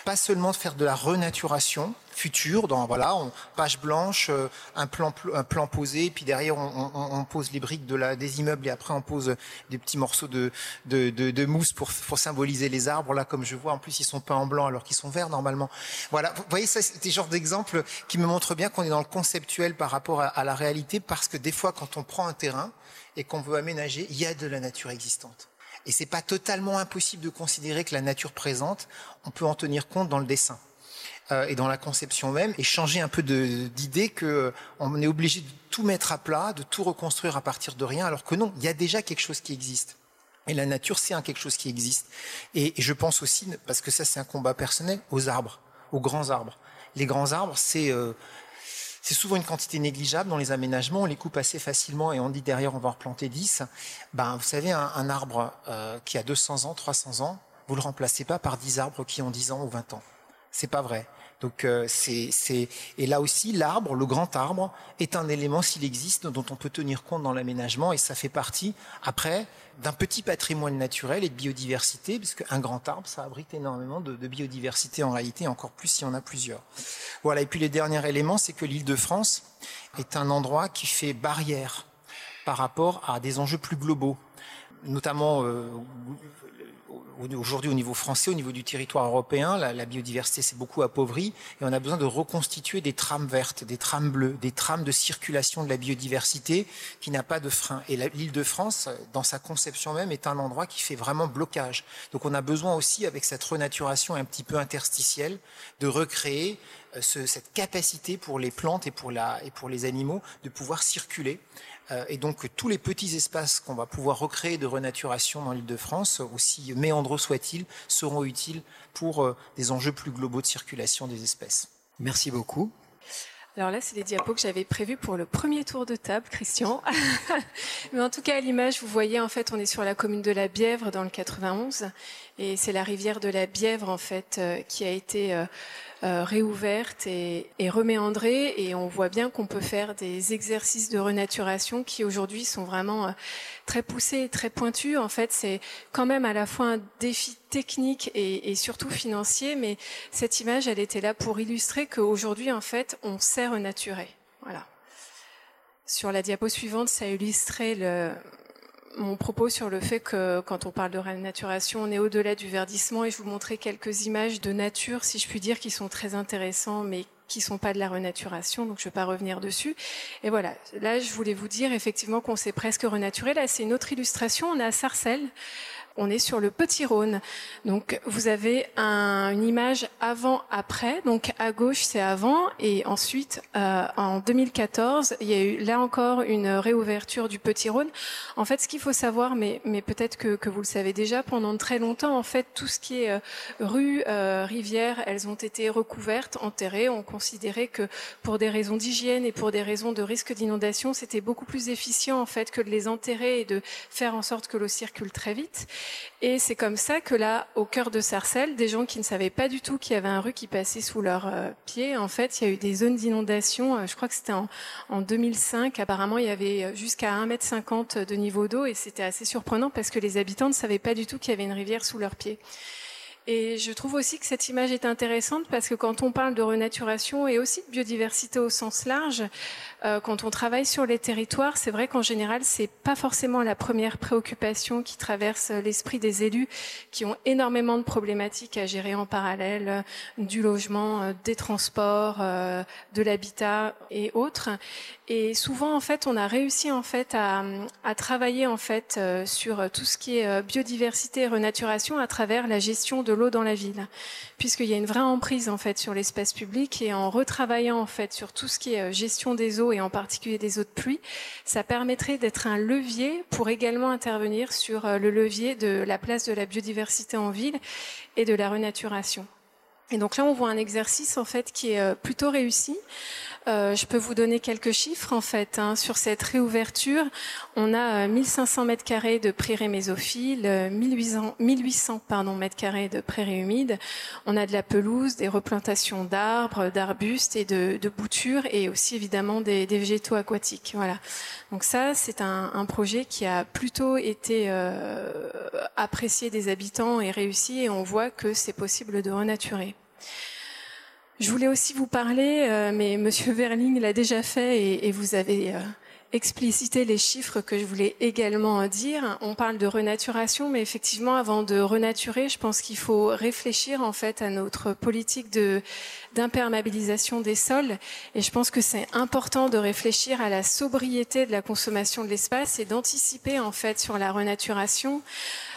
Speaker 3: pas seulement de faire de la renaturation future, dans voilà, on, page blanche, euh, un plan un plan posé, puis derrière on, on, on, pose les briques de la des immeubles et après on pose des petits morceaux de de, de, de mousse pour, pour symboliser les arbres. Là, comme je vois, en plus ils sont peints en blanc alors qu'ils sont verts normalement. Voilà, vous voyez ça, c'est des genres d'exemples qui me montrent bien qu'on est dans le conceptuel par rapport à, à la réalité, parce que des fois quand on prend un terrain et qu'on veut aménager, il y a de la nature existante. Et c'est pas totalement impossible de considérer que la nature présente, on peut en tenir compte dans le dessin. euh, et dans la conception même, et changer un peu d'idée que on est obligé de tout mettre à plat, de tout reconstruire à partir de rien, alors que non, il y a déjà quelque chose qui existe. Et la nature, c'est un quelque chose qui existe. Et, je pense aussi, parce que ça c'est un combat personnel, aux arbres, aux grands arbres. Les grands arbres, c'est euh, c'est souvent une quantité négligeable dans les aménagements. On les coupe assez facilement et on dit derrière on va replanter 10. Ben, vous savez, un, arbre euh, qui a 200 ans, 300 ans, vous le remplacez pas par 10 arbres qui ont 10 ans ou 20 ans. C'est pas vrai. Donc euh, c'est et là aussi l'arbre, le grand arbre, est un élément s'il existe dont on peut tenir compte dans l'aménagement et ça fait partie après d'un petit patrimoine naturel et de biodiversité parce qu'un grand arbre ça abrite énormément de, biodiversité en réalité encore plus si on a plusieurs. Voilà et puis le dernier élément c'est que l'Île-de-France est un endroit qui fait barrière par rapport à des enjeux plus globaux notamment euh, aujourd'hui au niveau français, au niveau du territoire européen, la, biodiversité s'est beaucoup appauvrie et on a besoin de reconstituer des trames vertes, des trames bleues, des trames de circulation de la biodiversité qui n'a pas de frein. Et l'île de France, dans sa conception même, est un endroit qui fait vraiment blocage. Donc on a besoin aussi, avec cette renaturation un petit peu interstitielle, de recréer euh, cette capacité pour les plantes et pour, la, et pour les animaux de pouvoir circuler et donc tous les petits espaces qu'on va pouvoir recréer de renaturation dans l'île de France, aussi méandreux soient-ils, seront utiles pour euh, des enjeux plus globaux de circulation des espèces.
Speaker 2: Merci beaucoup.
Speaker 4: Alors là, c'est les diapos que j'avais prévus pour le premier tour de table, Christian. [laughs] Mais en tout cas, à l'image, vous voyez, en fait, on est sur la commune de la Bièvre, dans le 91, et c'est la rivière de la Bièvre, en fait, euh, qui a été euh, réouverte et, et reméandrée. Et on voit bien qu'on peut faire des exercices de renaturation qui aujourd'hui sont vraiment euh, très poussés et très pointus. En fait, c'est quand même à la fois un défi technique et, et, surtout financier, mais cette image, elle était là pour illustrer qu'aujourd'hui, en fait, on sait renaturer. Voilà. Sur la diapo suivante, ça illustrait le, mon propos sur le fait que quand on parle de renaturation, on est au-delà du verdissement et je vous montrer quelques images de nature, si je puis dire, qui sont très intéressants, mais qui sont pas de la renaturation, donc je ne vais pas revenir dessus. Et voilà, là je voulais vous dire effectivement qu'on s'est presque renaturé. Là c'est une autre illustration, on est à Sarcelles, on est sur le Petit Rhône. Donc vous avez un, une image avant-après. Donc à gauche c'est avant et ensuite euh, en 2014 il y a eu là encore une réouverture du Petit Rhône. En fait ce qu'il faut savoir, mais, mais peut-être que, que, vous le savez déjà, pendant très longtemps en fait tout ce qui est euh, rue, euh, rivière, elles ont été recouvertes, enterrées. On considérait que pour des raisons d'hygiène et pour des raisons de risque d'inondation, c'était beaucoup plus efficient en fait que de les enterrer et de faire en sorte que l'eau circule très vite. Et c'est comme ça que là, au cœur de Sarcelles, des gens qui ne savaient pas du tout qu'il y avait un rue qui passait sous leurs euh, pieds, en fait, il y a eu des zones d'inondation. Euh, je crois que c'était en, en, 2005. Apparemment, il y avait euh, jusqu'à 1,50 m de niveau d'eau et c'était assez surprenant parce que les habitants ne savaient pas du tout qu'il y avait une rivière sous leurs pieds. Et je trouve aussi que cette image est intéressante parce que quand on parle de renaturation et aussi de biodiversité au sens large, euh, quand on travaille sur les territoires, c'est vrai qu'en général, c'est pas forcément la première préoccupation qui traverse l'esprit des élus qui ont énormément de problématiques à gérer en parallèle, euh, du logement, euh, des transports, de l'habitat et autres. Et souvent, en fait, on a réussi en fait à, travailler en fait sur tout ce qui est biodiversité et renaturation à travers la gestion de l'eau dans la ville, puisqu'il y a une vraie emprise en fait sur l'espace public et en retravaillant en fait sur tout ce qui est gestion des eaux et en particulier des eaux de pluie, ça permettrait d'être un levier pour également intervenir sur euh, le levier de la place de la biodiversité en ville et de la renaturation. Et donc là, on voit un exercice en fait qui est euh, plutôt réussi. Euh, je peux vous donner quelques chiffres en fait hein. sur cette réouverture. On a 1500 mètres carrés de prairies mésophiles, 1800, 1800 pardon mètres carrés de prairies humides. On a de la pelouse, des replantations d'arbres, d'arbustes et de, boutures et aussi évidemment des, des, végétaux aquatiques. Voilà. Donc ça, c'est un, un, projet qui a plutôt été euh, apprécié des habitants et réussi et on voit que c'est possible de renaturer. Je voulais aussi vous parler, euh, mais Monsieur Verling l'a déjà fait et, et vous avez euh, explicité les chiffres que je voulais également dire. On parle de renaturation, mais effectivement, avant de renaturer, je pense qu'il faut réfléchir en fait à notre politique de d'imperméabilisation des sols. Et je pense que c'est important de réfléchir à la sobriété de la consommation de l'espace et d'anticiper en fait sur la renaturation.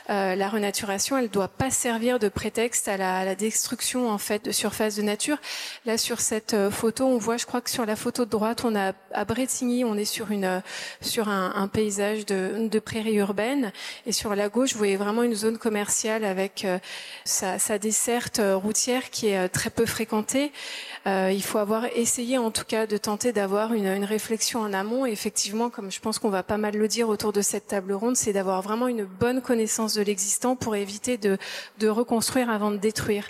Speaker 4: Euh, la renaturation, elle ne doit pas servir de prétexte à la, destruction en fait de surface de nature. Là, sur cette euh, photo, on voit, je crois que sur la photo de droite, on a à Bretigny, on est sur une euh, sur un, paysage de, de prairie urbaine, et sur la gauche, vous voyez vraiment une zone commerciale avec sa, sa, desserte routière qui est très peu fréquentée. Il faut avoir essayé, en tout cas, de tenter d'avoir une, une réflexion en amont. Et effectivement, comme je pense qu'on va pas mal le dire autour de cette table ronde, c'est d'avoir vraiment une bonne connaissance de l'existant pour éviter de, reconstruire avant de détruire.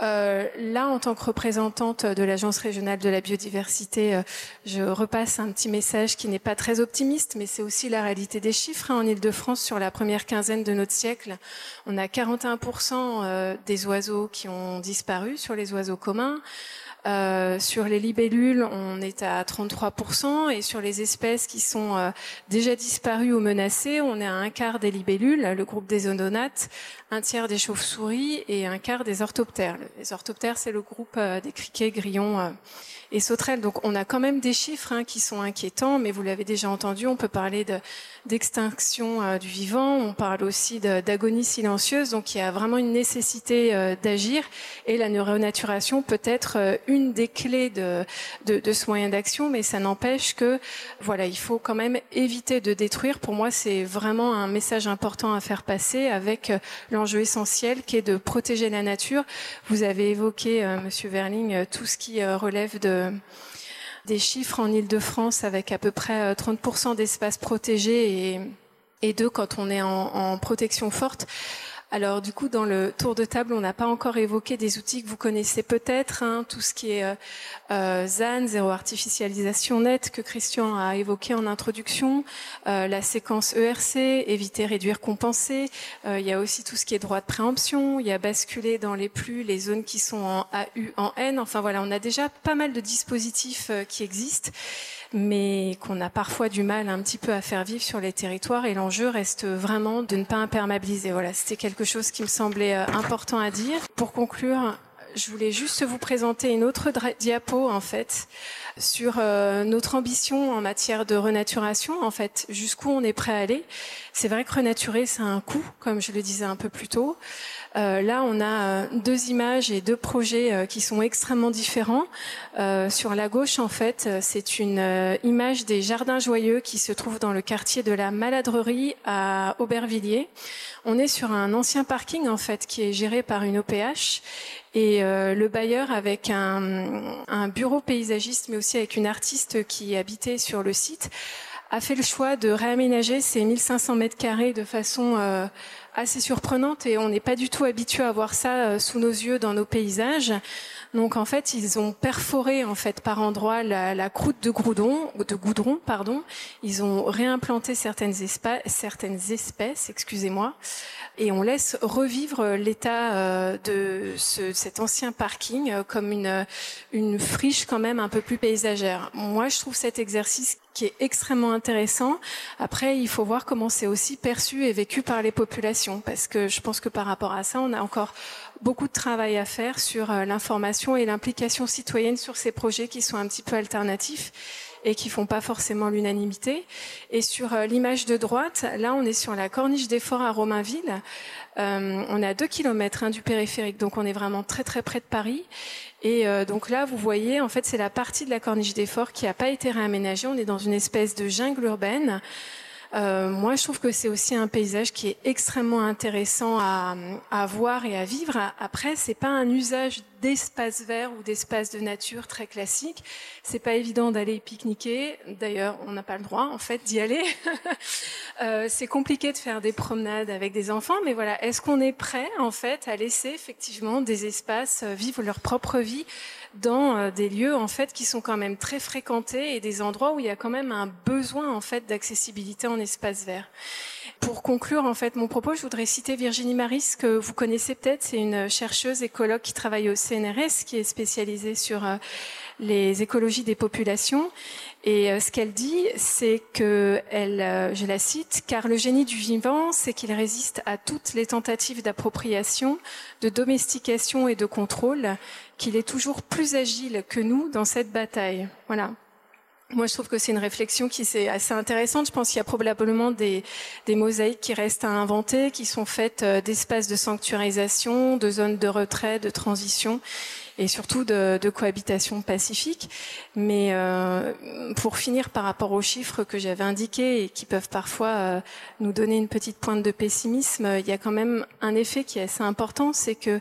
Speaker 4: Euh, là, en tant que représentante de l'Agence régionale de la biodiversité, euh, je repasse un petit message qui n'est pas très optimiste, mais c'est aussi la réalité des chiffres. Hein. En Ile-de-France, sur la première quinzaine de notre siècle, on a 41% euh, des oiseaux qui ont disparu sur les oiseaux communs. Euh, sur les libellules, on est à 33%, et sur les espèces qui sont euh, déjà disparues ou menacées, on est à un quart des libellules, le groupe des odonates, un tiers des chauves-souris et un quart des orthoptères. Les orthoptères, c'est le groupe euh, des criquets, grillons et sauterelles. Donc on a quand même des chiffres hein, qui sont inquiétants, mais vous l'avez déjà entendu, on peut parler d'extinction du vivant, on parle aussi d'agonie silencieuse, donc il y a vraiment une nécessité d'agir, et la neuronaturation peut être une des clés de, de, ce moyen d'action, mais ça n'empêche que voilà, il faut quand même éviter de détruire. Pour moi, c'est vraiment un message important à faire passer avec euh, l'enjeu essentiel qui est de protéger la nature. Vous avez évoqué, euh, Monsieur Verling, euh, tout ce qui relève de des chiffres en ile de france avec à peu près 30% d'espaces protégés et, deux quand on est en protection forte. Alors du coup, dans le tour de table, on n'a pas encore évoqué des outils que vous connaissez peut-être, hein, tout ce qui est euh, euh ZAN, zéro artificialisation nette, que Christian a évoqué en introduction, euh, la séquence ERC, éviter, réduire, compenser. Il y a aussi tout ce qui est droit de préemption. Il y a basculer dans les plus les zones qui sont en AU, en N. Enfin voilà, on a déjà pas mal de dispositifs qui existent mais qu'on a parfois du mal un petit peu à faire vivre sur les territoires. Et l'enjeu reste vraiment de ne pas imperméabiliser. Voilà, c'était quelque chose qui me semblait euh, important à dire. Pour conclure, je voulais juste vous présenter une autre diapo en fait sur euh, notre ambition en matière de renaturation en fait jusqu'où on est prêt à aller. C'est vrai que renaturer c'est un coût comme je le disais un peu plus tôt. Euh, là, on a euh, deux images et deux projets euh, qui sont extrêmement différents. sur la gauche, en fait, c'est une image des jardins joyeux qui se trouvent dans le quartier de la Maladrerie à Aubervilliers. On est sur un ancien parking, en fait, qui est géré par une OPH et le bailleur avec un, un, bureau paysagiste mais aussi avec une artiste qui habitait sur le site a fait le choix de réaménager ces 1500 mètres carrés de façon assez surprenante et on n'est pas du tout habitué à voir ça euh, sous nos yeux dans nos paysages. Donc en fait, ils ont perforé en fait par endroits la, croûte de goudron, de goudron, pardon. Ils ont réimplanté certaines, certaines espèces, excusez-moi, et on laisse revivre l'état euh, de ce, cet ancien parking euh, comme une friche quand même un peu plus paysagère. Moi, je trouve cet exercice qui est extrêmement intéressant. Après, il faut voir comment c'est aussi perçu et vécu par les populations, parce que je pense que par rapport à ça, on a encore beaucoup de travail à faire sur euh, l'information et l'implication citoyenne sur ces projets qui sont un petit peu alternatifs et qui font pas forcément l'unanimité. Et sur euh, l'image de droite, là, on est sur la corniche des forts à Romainville. Euh, on est à deux kilomètres hein, du périphérique, donc on est vraiment très très près de Paris. Et euh, donc là, vous voyez, en fait, c'est la partie de la corniche des forts qui n'a pas été réaménagée. On est dans une espèce de jungle urbaine. Euh, moi, je trouve que c'est aussi un paysage qui est extrêmement intéressant à, à voir et à vivre. Après, c'est pas un usage d'espace vert ou d'espace de nature très classique. C'est pas évident d'aller pique-niquer. D'ailleurs, on n'a pas le droit, en fait, d'y aller. [laughs] euh, c'est compliqué de faire des promenades avec des enfants, mais voilà, est-ce qu'on est prêt, en fait, à laisser effectivement des espaces euh, vivre leur propre vie dans euh, des lieux en fait qui sont quand même très fréquentés et des endroits où il y a quand même un besoin en fait d'accessibilité en espace vert. Pour conclure en fait mon propos, je voudrais citer Virginie Maris que vous connaissez peut-être, c'est une chercheuse écologue qui travaille au CNRS qui est spécialisée sur euh, les écologies des populations et euh, ce qu'elle dit, c'est que, elle, je la cite, car le génie du vivant, c'est qu'il résiste à toutes les tentatives d'appropriation, de domestication et de contrôle, qu'il est toujours plus agile que nous dans cette bataille. Voilà. Moi, je trouve que c'est une réflexion qui est assez intéressante. Je pense qu'il y a probablement des, des, mosaïques qui restent à inventer, qui sont faites euh, d'espaces de sanctuarisation, de zones de retrait, de transition et surtout de, de cohabitation pacifique. Mais euh, pour finir par rapport aux chiffres que j'avais indiqués et qui peuvent parfois euh, nous donner une petite pointe de pessimisme, il y a quand même un effet qui est assez important, c'est que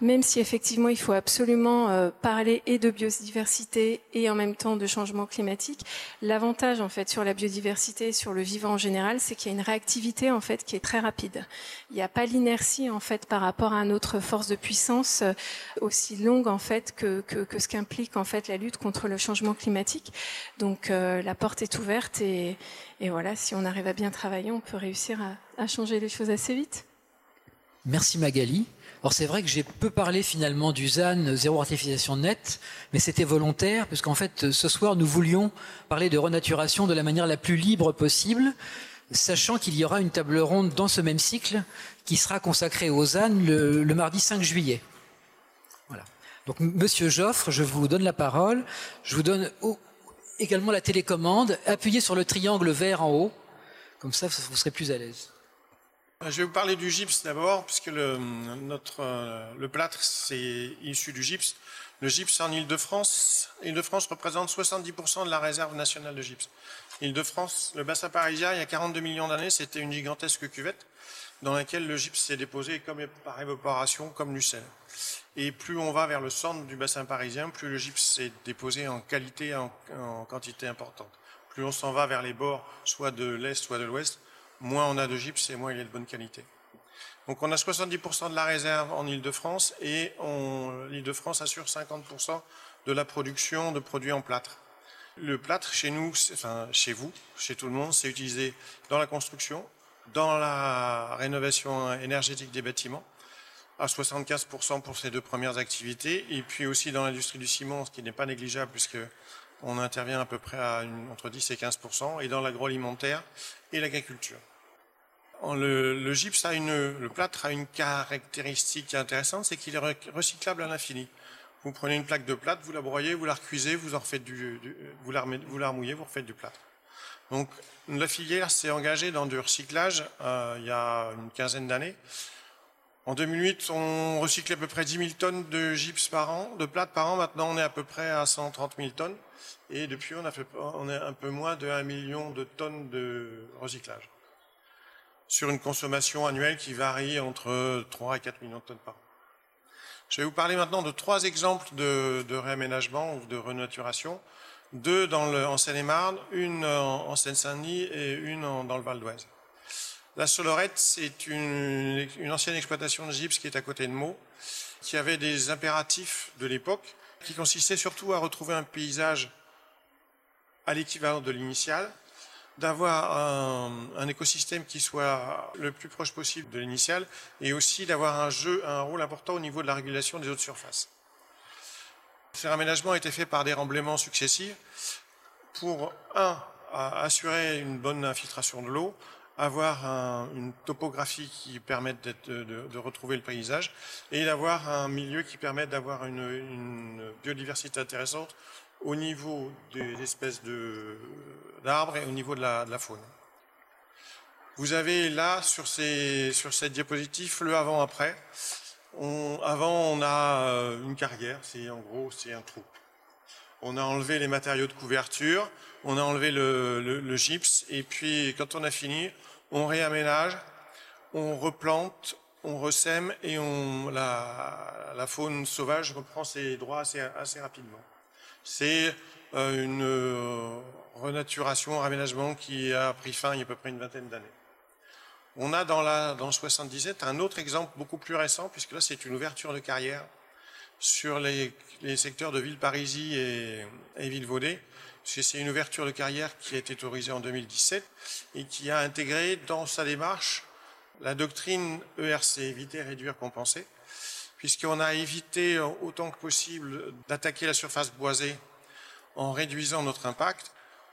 Speaker 4: même si effectivement il faut absolument euh, parler et de biodiversité et en même temps de changement climatique, l'avantage en fait sur la biodiversité et sur le vivant en général, c'est qu'il y a une réactivité en fait qui est très rapide. Il n'y a pas l'inertie en fait par rapport à notre force de puissance euh, aussi longue en fait que, ce qu'implique en fait la lutte contre le changement climatique. Donc euh, la porte est ouverte et, voilà, si on arrive à bien travailler, on peut réussir à changer les choses assez vite.
Speaker 2: Merci Magali. Alors c'est vrai que j'ai peu parlé finalement du ZAN, zéro artificialisation nette, mais c'était volontaire, puisqu'en fait ce soir nous voulions parler de renaturation de la manière la plus libre possible, sachant qu'il y aura une table ronde dans ce même cycle qui sera consacrée au ZAN le, le mardi 5 juillet. Voilà. Donc Monsieur Joffre, je vous donne la parole. Je vous donne également la télécommande. Appuyez sur le triangle vert en haut, comme ça vous serez plus à l'aise.
Speaker 5: Je vais vous parler du gypse d'abord, puisque le, notre, euh, le plâtre, c'est issu du gypse. Le gypse en Ile-de-France, Ile-de-France représente 70% de la réserve nationale de gypse. Ile-de-France, le bassin parisien, il y a 42 millions d'années, c'était une gigantesque cuvette dans laquelle le gypse s'est déposé comme par évaporation, comme du sel. Et plus on va vers le centre du bassin parisien, plus le gypse s'est déposé en qualité, en, en quantité importante. Plus on s'en va vers les bords, soit de l'est, soit de l'ouest, moins on a de gypse et moins il est de bonne qualité. Donc on a 70% de la réserve en Ile-de-France et l'Île-de-France assure 50% de la production de produits en plâtre. Le plâtre, chez nous, enfin chez vous, chez tout le monde, c'est utilisé dans la construction, dans la rénovation énergétique des bâtiments, à 75% pour ces deux premières activités, et puis aussi dans l'industrie du ciment, ce qui n'est pas négligeable puisque on intervient à peu près à entre 10 et 15%, et dans l'agroalimentaire et l'agriculture. Le, gypse a une, le plâtre a une caractéristique intéressante, c'est qu'il est recyclable à l'infini. Vous prenez une plaque de plâtre, vous la broyez, vous la recuisez, vous en refaites du, vous, la vous la remouillez, vous refaites du plâtre. Donc la filière s'est engagée dans du recyclage euh, il y a une quinzaine d'années. En 2008, on recyclait à peu près 10 000 tonnes de gypse par an, de plâtre par an. Maintenant, on est à peu près à 130 000 tonnes. Et depuis, on, a fait, on est un peu moins de 1 million de tonnes de recyclage. Sur une consommation annuelle qui varie entre 3 et 4 millions de tonnes par an. Je vais vous parler maintenant de trois exemples de, réaménagement ou de renaturation. Deux dans le, en Seine-et-Marne, une en, en Seine-Saint-Denis et une dans le Val d'Oise. La Solorette, c'est une, ancienne exploitation de gypse qui est à côté de Meaux, qui avait des impératifs de l'époque, qui consistaient surtout à retrouver un paysage à l'équivalent de l'initial, d'avoir un, écosystème qui soit le plus proche possible de l'initial et aussi d'avoir un jeu, un rôle important au niveau de la régulation des eaux de surface. Ces raménagements ont été faits par des remblaiements successifs pour, un, assurer une bonne infiltration de l'eau, avoir un, une topographie qui permette de, retrouver le paysage et d'avoir un milieu qui permette d'avoir une, biodiversité intéressante au niveau des espèces d'arbres et au niveau de la, faune. Vous avez là, sur, ces, cette diapositive, le avant-après. avant, on a euh, une carrière, c'est en gros, c'est un trou. On a enlevé les matériaux de couverture, on a enlevé le, gypse, et puis quand on a fini, on réaménage, on replante, on ressème, et la, faune sauvage reprend ses droits assez, rapidement. C'est euh, une euh, renaturation, un raménagement qui a pris fin il y a à peu près une vingtaine d'années. On a dans, la, dans le 77 un autre exemple beaucoup plus récent, puisque là c'est une ouverture de carrière sur les, secteurs de Villeparisis et, et Villevaudée. C'est une ouverture de carrière qui a été autorisée en 2017 et qui a intégré dans sa démarche la doctrine ERC, éviter, réduire, compenser, puisqu'on a évité autant que possible d'attaquer la surface boisée en réduisant notre impact.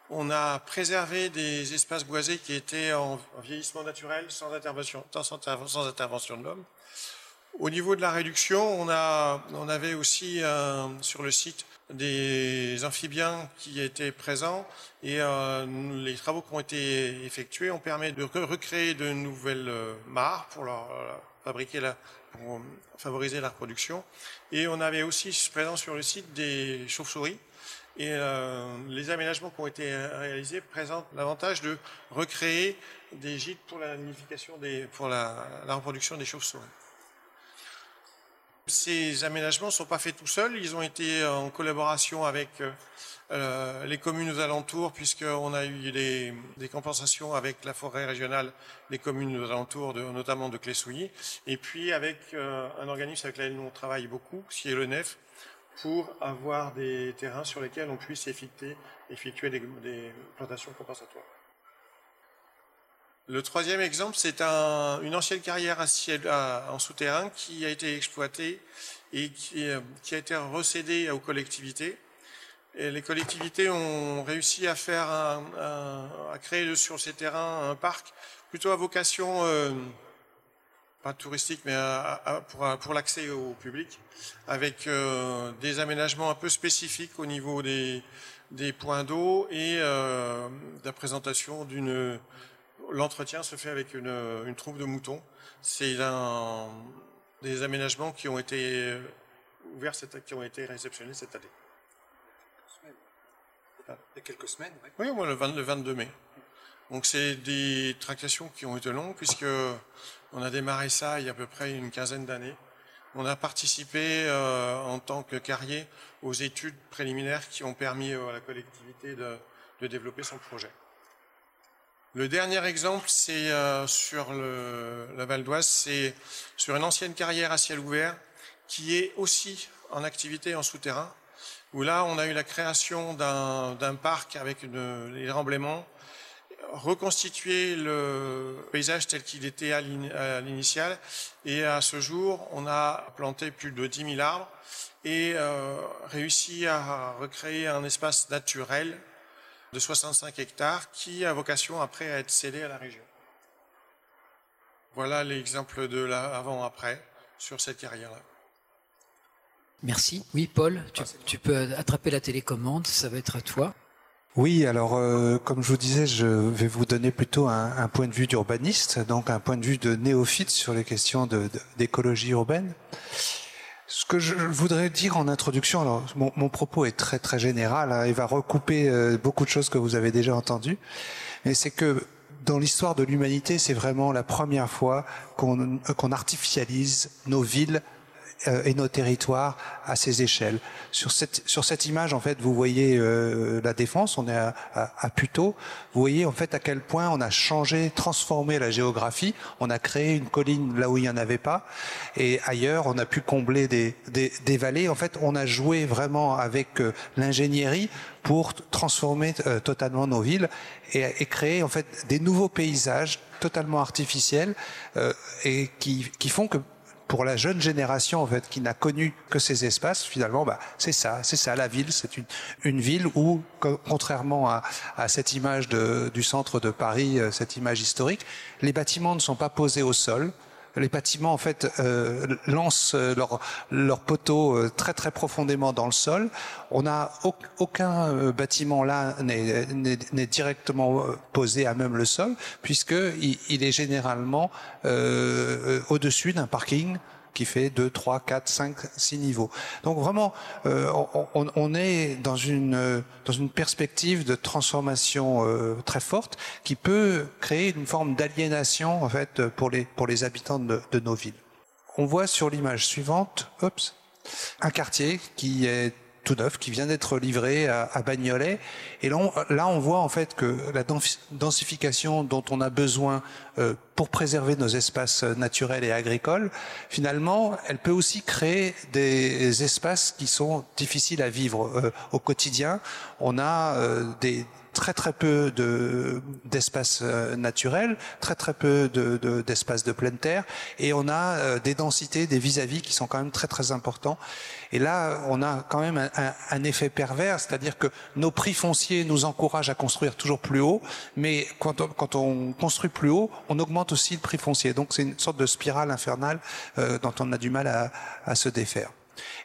Speaker 5: On a préservé des espaces boisés qui étaient en vieillissement naturel, sans intervention, sans intervention de l'homme. Au niveau de la réduction, on, a, on avait aussi sur le site des amphibiens qui étaient présents et euh, les travaux qui ont été effectués ont permis de recréer de nouvelles euh, mares pour leur euh, fabriquer la, pour favoriser la reproduction. Et on avait aussi présent sur le site des chauves-souris. Et les aménagements qui ont été réalisés présentent l'avantage de recréer des gîtes pour la des, pour la reproduction des chauves-souris. Ces aménagements ne sont pas faits tout seuls, ils ont été en collaboration avec euh, les communes aux alentours, puisqu'on a eu des, compensations avec la forêt régionale des communes aux alentours, notamment de Clessouilly, et puis avec euh, un organisme avec lequel nous on travaille beaucoup, qui est le NEF, pour avoir des terrains sur lesquels on puisse effectuer, des plantations compensatoires. Le troisième exemple, c'est une ancienne carrière en souterrain qui a été exploitée et qui, euh, a été recédée aux collectivités. Les collectivités ont réussi à faire à créer sur ces terrains un parc plutôt à vocation euh, pas touristique, mais pour, l'accès au public, avec euh, des aménagements un peu spécifiques au niveau des, points d'eau et la présentation d'une L'entretien se fait avec une, troupe de moutons. C'est des aménagements qui ont été ouverts, qui ont été réceptionnés cette année.
Speaker 6: Il y a quelques semaines,
Speaker 5: oui. Oui, le, 22 mai. Donc c'est des tractations qui ont été longues puisque on a démarré ça il y a à peu près une quinzaine d'années. On a participé euh, en tant que carrier aux études préliminaires qui ont permis à la collectivité de développer son projet. Le dernier exemple, c'est euh, sur la Val d'Oise, c'est sur une ancienne carrière à ciel ouvert qui est aussi en activité en souterrain, où là, on a eu la création d'un parc avec une, les remblaiements, reconstituer le paysage tel qu'il était à l'initial, et à ce jour, on a planté plus de 10 000 arbres et euh, réussi à recréer un espace naturel de 65 hectares qui a vocation après à être cédé à la région. Voilà l'exemple de l'avant-après sur cette carrière-là.
Speaker 2: Merci. Oui, Paul, tu, peux attraper la télécommande, ça va être à toi.
Speaker 6: Oui, alors euh, comme je vous disais, je vais vous donner plutôt un, point de vue d'urbaniste, donc un point de vue de néophyte sur les questions d'écologie urbaine. Ce que je voudrais dire en introduction, alors mon, propos est très très général hein, et va recouper euh, beaucoup de choses que vous avez déjà entendues, mais c'est que dans l'histoire de l'humanité, c'est vraiment la première fois qu'on artificialise nos villes euh, et nos territoires à ces échelles. Sur cette, sur cette image, en fait, vous voyez euh, la défense, on est à, à, Puteaux. Vous voyez en fait à quel point on a changé, transformé la géographie. On a créé une colline là où il n'y en avait pas, et ailleurs on a pu combler des, des, des vallées. En fait, on a joué vraiment avec euh, l'ingénierie pour transformer totalement nos villes et, et, créer en fait des nouveaux paysages totalement artificiels et qui, qui font que pour la jeune génération en fait qui n'a connu que ces espaces, finalement, bah, c'est ça, c'est ça la ville. C'est une, une ville où, contrairement à, à cette image de, du centre de Paris, euh, cette image historique, les bâtiments ne sont pas posés au sol les bâtiments en fait euh, lancent euh, leurs leur poteaux euh, très très profondément dans le sol. On n'a aucun euh, bâtiment là n'est directement posé à même le sol puisque il, il est généralement au-dessus d'un parking qui fait 2, 3, 4, 5, 6 niveaux. Donc vraiment, euh, on, on, est dans une, dans une perspective de transformation euh, très forte qui peut créer une forme d'aliénation en fait pour les, pour les habitants de, nos villes. On voit sur l'image suivante, oups, un quartier qui est tout neuf qui vient d'être livré à, à, Bagnolet. Et là on, là, on voit en fait que la densification dont on a besoin euh, pour préserver nos espaces naturels et agricoles, finalement, elle peut aussi créer des espaces qui sont difficiles à vivre euh, au quotidien. On a euh, des très très peu de d'espace euh, naturel, très très peu de d'espace de, pleine terre, et on a des densités, des vis-à-vis qui sont quand même très très importants. Et là, on a quand même un, effet pervers, c'est-à-dire que nos prix fonciers nous encouragent à construire toujours plus haut, mais quand on construit plus haut, on augmente aussi le prix foncier. Donc c'est une sorte de spirale infernale euh, dont on a du mal à, se défaire.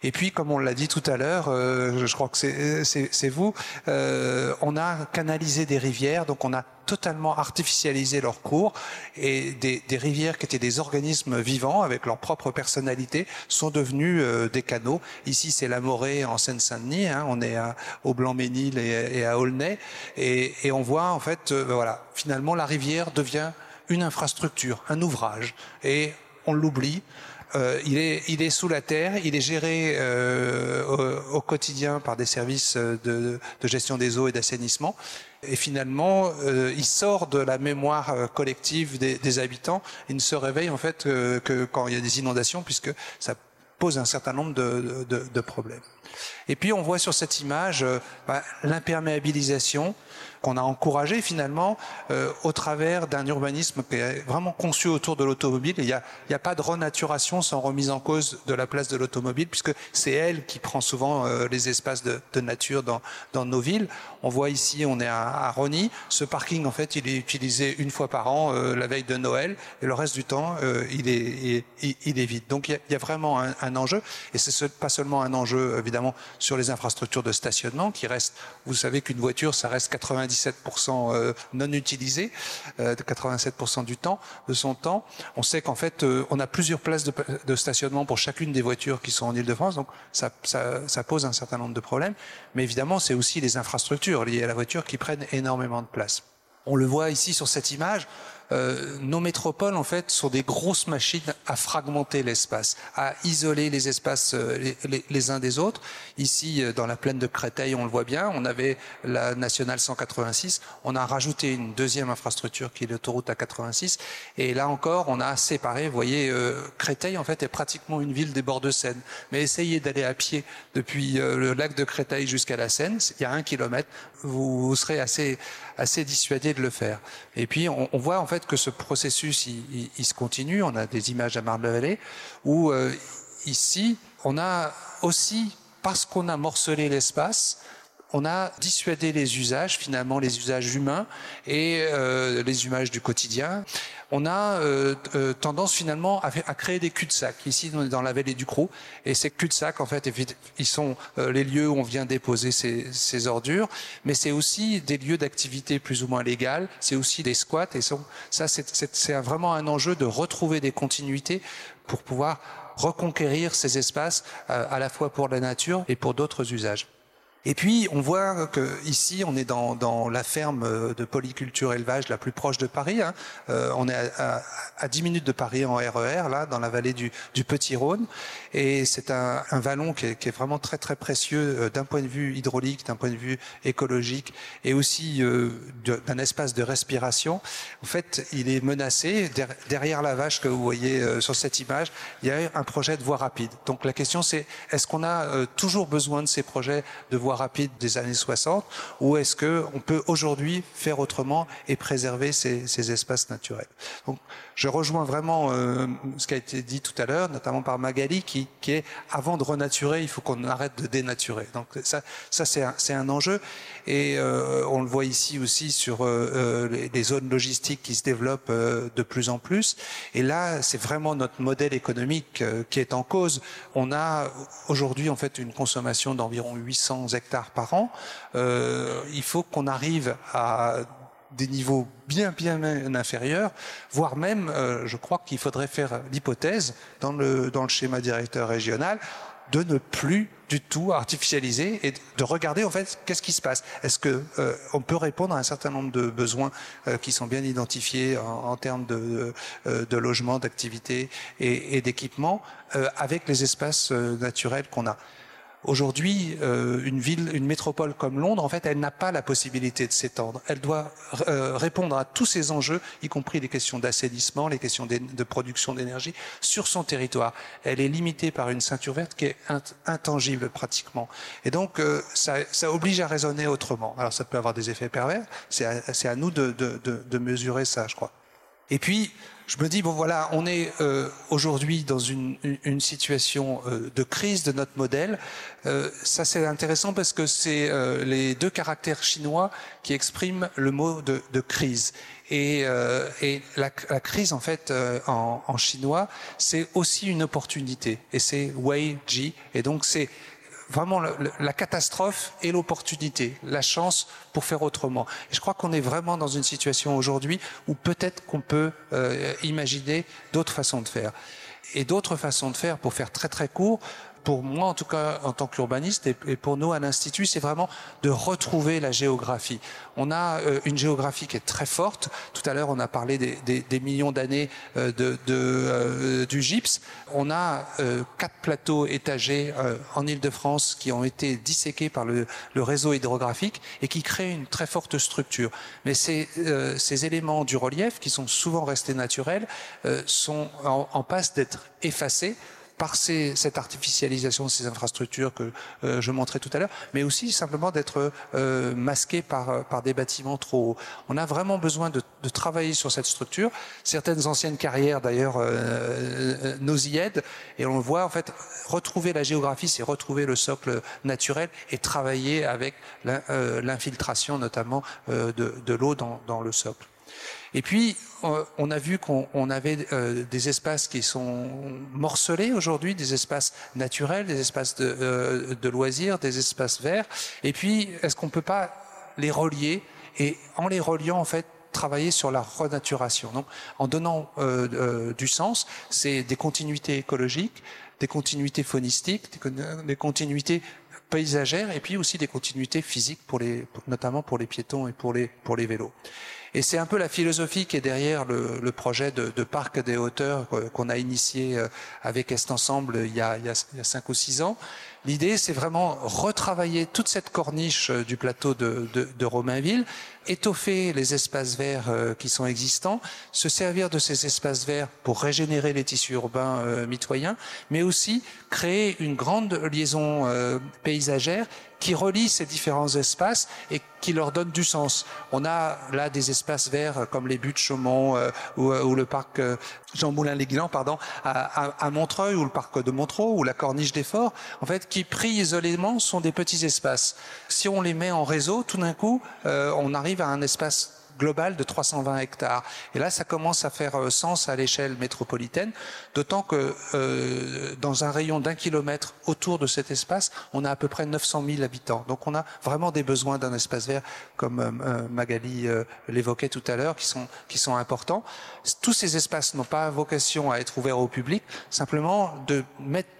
Speaker 6: Et puis, comme on l'a dit tout à l'heure, euh, je crois que c'est vous, euh, on a canalisé des rivières, donc on a totalement artificialisé leur cours et des, rivières qui étaient des organismes vivants avec leur propre personnalité sont devenues des canaux. Ici, c'est la Morée en Seine-Saint-Denis. Hein, on est au Blanc-Ménil et, à Aulnay et, on voit en fait, voilà, finalement, la rivière devient une infrastructure, un ouvrage et on l'oublie. Euh, il, est, il est sous la terre, il est géré euh, au, quotidien par des services de, de gestion des eaux et d'assainissement. Et finalement, euh, il sort de la mémoire euh, collective des, des, habitants. Il ne se réveille en fait euh, que quand il y a des inondations, puisque ça pose un certain nombre de, de, de problèmes. Et puis on voit sur cette image euh, bah, l'imperméabilisation qu'on a encouragé finalement euh, au travers d'un urbanisme qui est vraiment conçu autour de l'automobile. Il n'y a, pas de renaturation sans remise en cause de la place de l'automobile, puisque c'est elle qui prend souvent euh, les espaces de, nature dans, nos villes. On voit ici, on est à, à Rony. Ce parking, en fait, il est utilisé une fois par an, euh, la veille de Noël, et le reste du temps, euh, il, est, il, est vide. Donc il y a, vraiment un, enjeu, et c'est pas seulement un enjeu, évidemment, sur les infrastructures de stationnement, qui restent, vous savez qu'une voiture, ça reste 90 97% euh, non utilisé, euh, 87% du temps, de son temps. On sait qu'en fait, euh, on a plusieurs places de, stationnement pour chacune des voitures qui sont en Ile-de-France, donc ça, pose un certain nombre de problèmes. Mais évidemment, c'est aussi les infrastructures liées à la voiture qui prennent énormément de place. On le voit ici sur cette image. Euh, nos métropoles, en fait, sont des grosses machines à fragmenter l'espace, à isoler les espaces euh, les, uns des autres. Ici, euh, dans la plaine de Créteil, on le voit bien, on avait la nationale 186, on a rajouté une deuxième infrastructure qui est l'autoroute A86, et là encore, on a séparé, vous voyez, euh, Créteil, en fait, est pratiquement une ville des bords de Seine. Mais essayez d'aller à pied depuis euh, le lac de Créteil jusqu'à la Seine, il y a un kilomètre, vous, serez assez, assez dissuadé de le faire. Et puis, on voit, en fait, que ce processus, il, se continue. On a des images à Marne-la-Vallée où euh, ici, on a aussi, parce qu'on a morcelé l'espace, on a dissuadé les usages, finalement les usages humains et euh, les usages du quotidien. On a euh, euh, tendance finalement à, créer des cul-de-sac. Ici, on est dans la vallée du Crou, et ces cul-de-sac, en fait, ils sont euh, les lieux où on vient déposer ces, ordures, mais c'est aussi des lieux d'activité plus ou moins légales, c'est aussi des squats, et ça, c'est vraiment un enjeu de retrouver des continuités pour pouvoir reconquérir ces espaces à la fois pour la nature et pour d'autres usages. Et puis, on voit que ici, on est dans, dans, la ferme de polyculture élevage la plus proche de Paris. Hein. Euh, on est à, à, à, 10 minutes de Paris en RER, e là, dans la vallée du, du Petit Rhône. Et c'est un, un, vallon qui est, qui est, vraiment très, très précieux euh, d'un point de vue hydraulique, d'un point de vue écologique et aussi euh, d'un espace de respiration. En fait, il est menacé. Der, derrière la vache que vous voyez euh, sur cette image, il y a un projet de voie rapide. Donc la question, c'est est-ce qu'on a euh, toujours besoin de ces projets de voie rapide des années 60 ou est-ce qu'on peut aujourd'hui faire autrement et préserver ces, ces, espaces naturels? Je rejoins vraiment euh, ce qui a été dit tout à l'heure, notamment par Magali, qui, qui, est avant de renaturer, il faut qu'on arrête de dénaturer. Donc ça, ça c'est un, un, enjeu et euh, on le voit ici aussi sur euh, euh les, les, zones logistiques qui se développent euh, de plus en plus. Et là, c'est vraiment notre modèle économique euh, qui est en cause. On a aujourd'hui en fait une consommation d'environ 800 hectares par an. il faut qu'on arrive à des niveaux bien bien inférieurs, voire même, euh, je crois qu'il faudrait faire l'hypothèse dans le, dans le schéma directeur régional de ne plus du tout artificialiser et de regarder en fait qu'est-ce qui se passe. Est-ce que euh, on peut répondre à un certain nombre de besoins euh, qui sont bien identifiés en, termes de, de, de logement, d'activité et, et d'équipement avec les espaces naturels qu'on a? Aujourd'hui, euh, une ville, une métropole comme Londres, en fait, elle n'a pas la possibilité de s'étendre. Elle doit euh, répondre à tous ces enjeux, y compris les questions d'assainissement, les questions de production d'énergie, sur son territoire. Elle est limitée par une ceinture verte qui est intangible pratiquement. Et donc, euh, ça, ça, oblige à raisonner autrement. Alors, ça peut avoir des effets pervers. C'est à, à, nous de, de, de, de mesurer ça, je crois. Et puis, je me dis, bon voilà, on est euh, aujourd'hui dans une, une situation euh, de crise de notre modèle. Euh, ça c'est intéressant parce que c'est euh, les deux caractères chinois qui expriment le mot de, de crise. Et, euh, et la, la, crise en fait en, en chinois, c'est aussi une opportunité. Et c'est Wei Ji. Et donc c'est vraiment la, catastrophe et l'opportunité, la chance pour faire autrement. Et je crois qu'on est vraiment dans une situation aujourd'hui où peut-être qu'on peut euh, imaginer d'autres façons de faire. Et d'autres façons de faire, pour faire très très court, pour moi en tout cas en tant qu'urbaniste et, pour nous à l'Institut, c'est vraiment de retrouver la géographie. On a euh, une géographie qui est très forte. Tout à l'heure, on a parlé des, millions d'années euh, de, euh, du gypse. On a quatre plateaux étagés en Ile-de-France qui ont été disséqués par le, réseau hydrographique et qui créent une très forte structure. Mais ces, éléments du relief, qui sont souvent restés naturels, sont en passe d'être effacés par ces, cette artificialisation de ces infrastructures que euh, je montrais tout à l'heure, mais aussi simplement d'être euh, masqué par, euh, par des bâtiments trop hauts. On a vraiment besoin de, de travailler sur cette structure. Certaines anciennes carrières, d'ailleurs, euh, euh nous y aident, et on voit, en fait, retrouver la géographie, c'est retrouver le socle naturel et travailler avec euh, l'infiltration, notamment, de, de l'eau dans, dans le socle. Et puis, euh, on a vu qu'on avait euh, des espaces qui sont morcelés aujourd'hui, des espaces naturels, des espaces de, euh, de, loisirs, des espaces verts. Et puis, est-ce qu'on peut pas les relier et en les reliant, en fait, travailler sur la renaturation? Donc, en donnant euh, du sens, c'est des continuités écologiques, des continuités faunistiques, des, continuités paysagères, et puis aussi des continuités physiques, pour les, notamment pour les piétons et pour les, pour les vélos. Et c'est un peu la philosophie qui est derrière le, projet de, parc des hauteurs qu'on a initié euh, avec Est Ensemble il y a, cinq ou six ans. L'idée, c'est vraiment retravailler toute cette corniche euh, du plateau de, Romainville, étoffer les espaces verts euh, qui sont existants, se servir de ces espaces verts pour régénérer les tissus urbains mitoyens, mais aussi créer une grande liaison paysagère qui relie ces différents espaces et qui leur donne du sens. On a là des espaces verts comme les buttes Chaumont euh, ou, ou, le parc euh, Jean Moulin-les-Guilans, pardon, à, à, à, Montreuil ou le parc de Montreux ou la Corniche des Forts, en fait, qui pris isolément sont des petits espaces. Si on les met en réseau, tout d'un coup, euh, on arrive à un espace global de 320 hectares. Et là, ça commence à faire euh, sens à l'échelle métropolitaine, d'autant que euh, dans un rayon d'un kilomètre autour de cet espace, on a à peu près 900 000 habitants. Donc on a vraiment des besoins d'un espace vert, comme euh, Magali euh, l'évoquait tout à l'heure, qui sont, qui sont importants. Tous ces espaces n'ont pas vocation à être ouverts au public, simplement de mettre euh,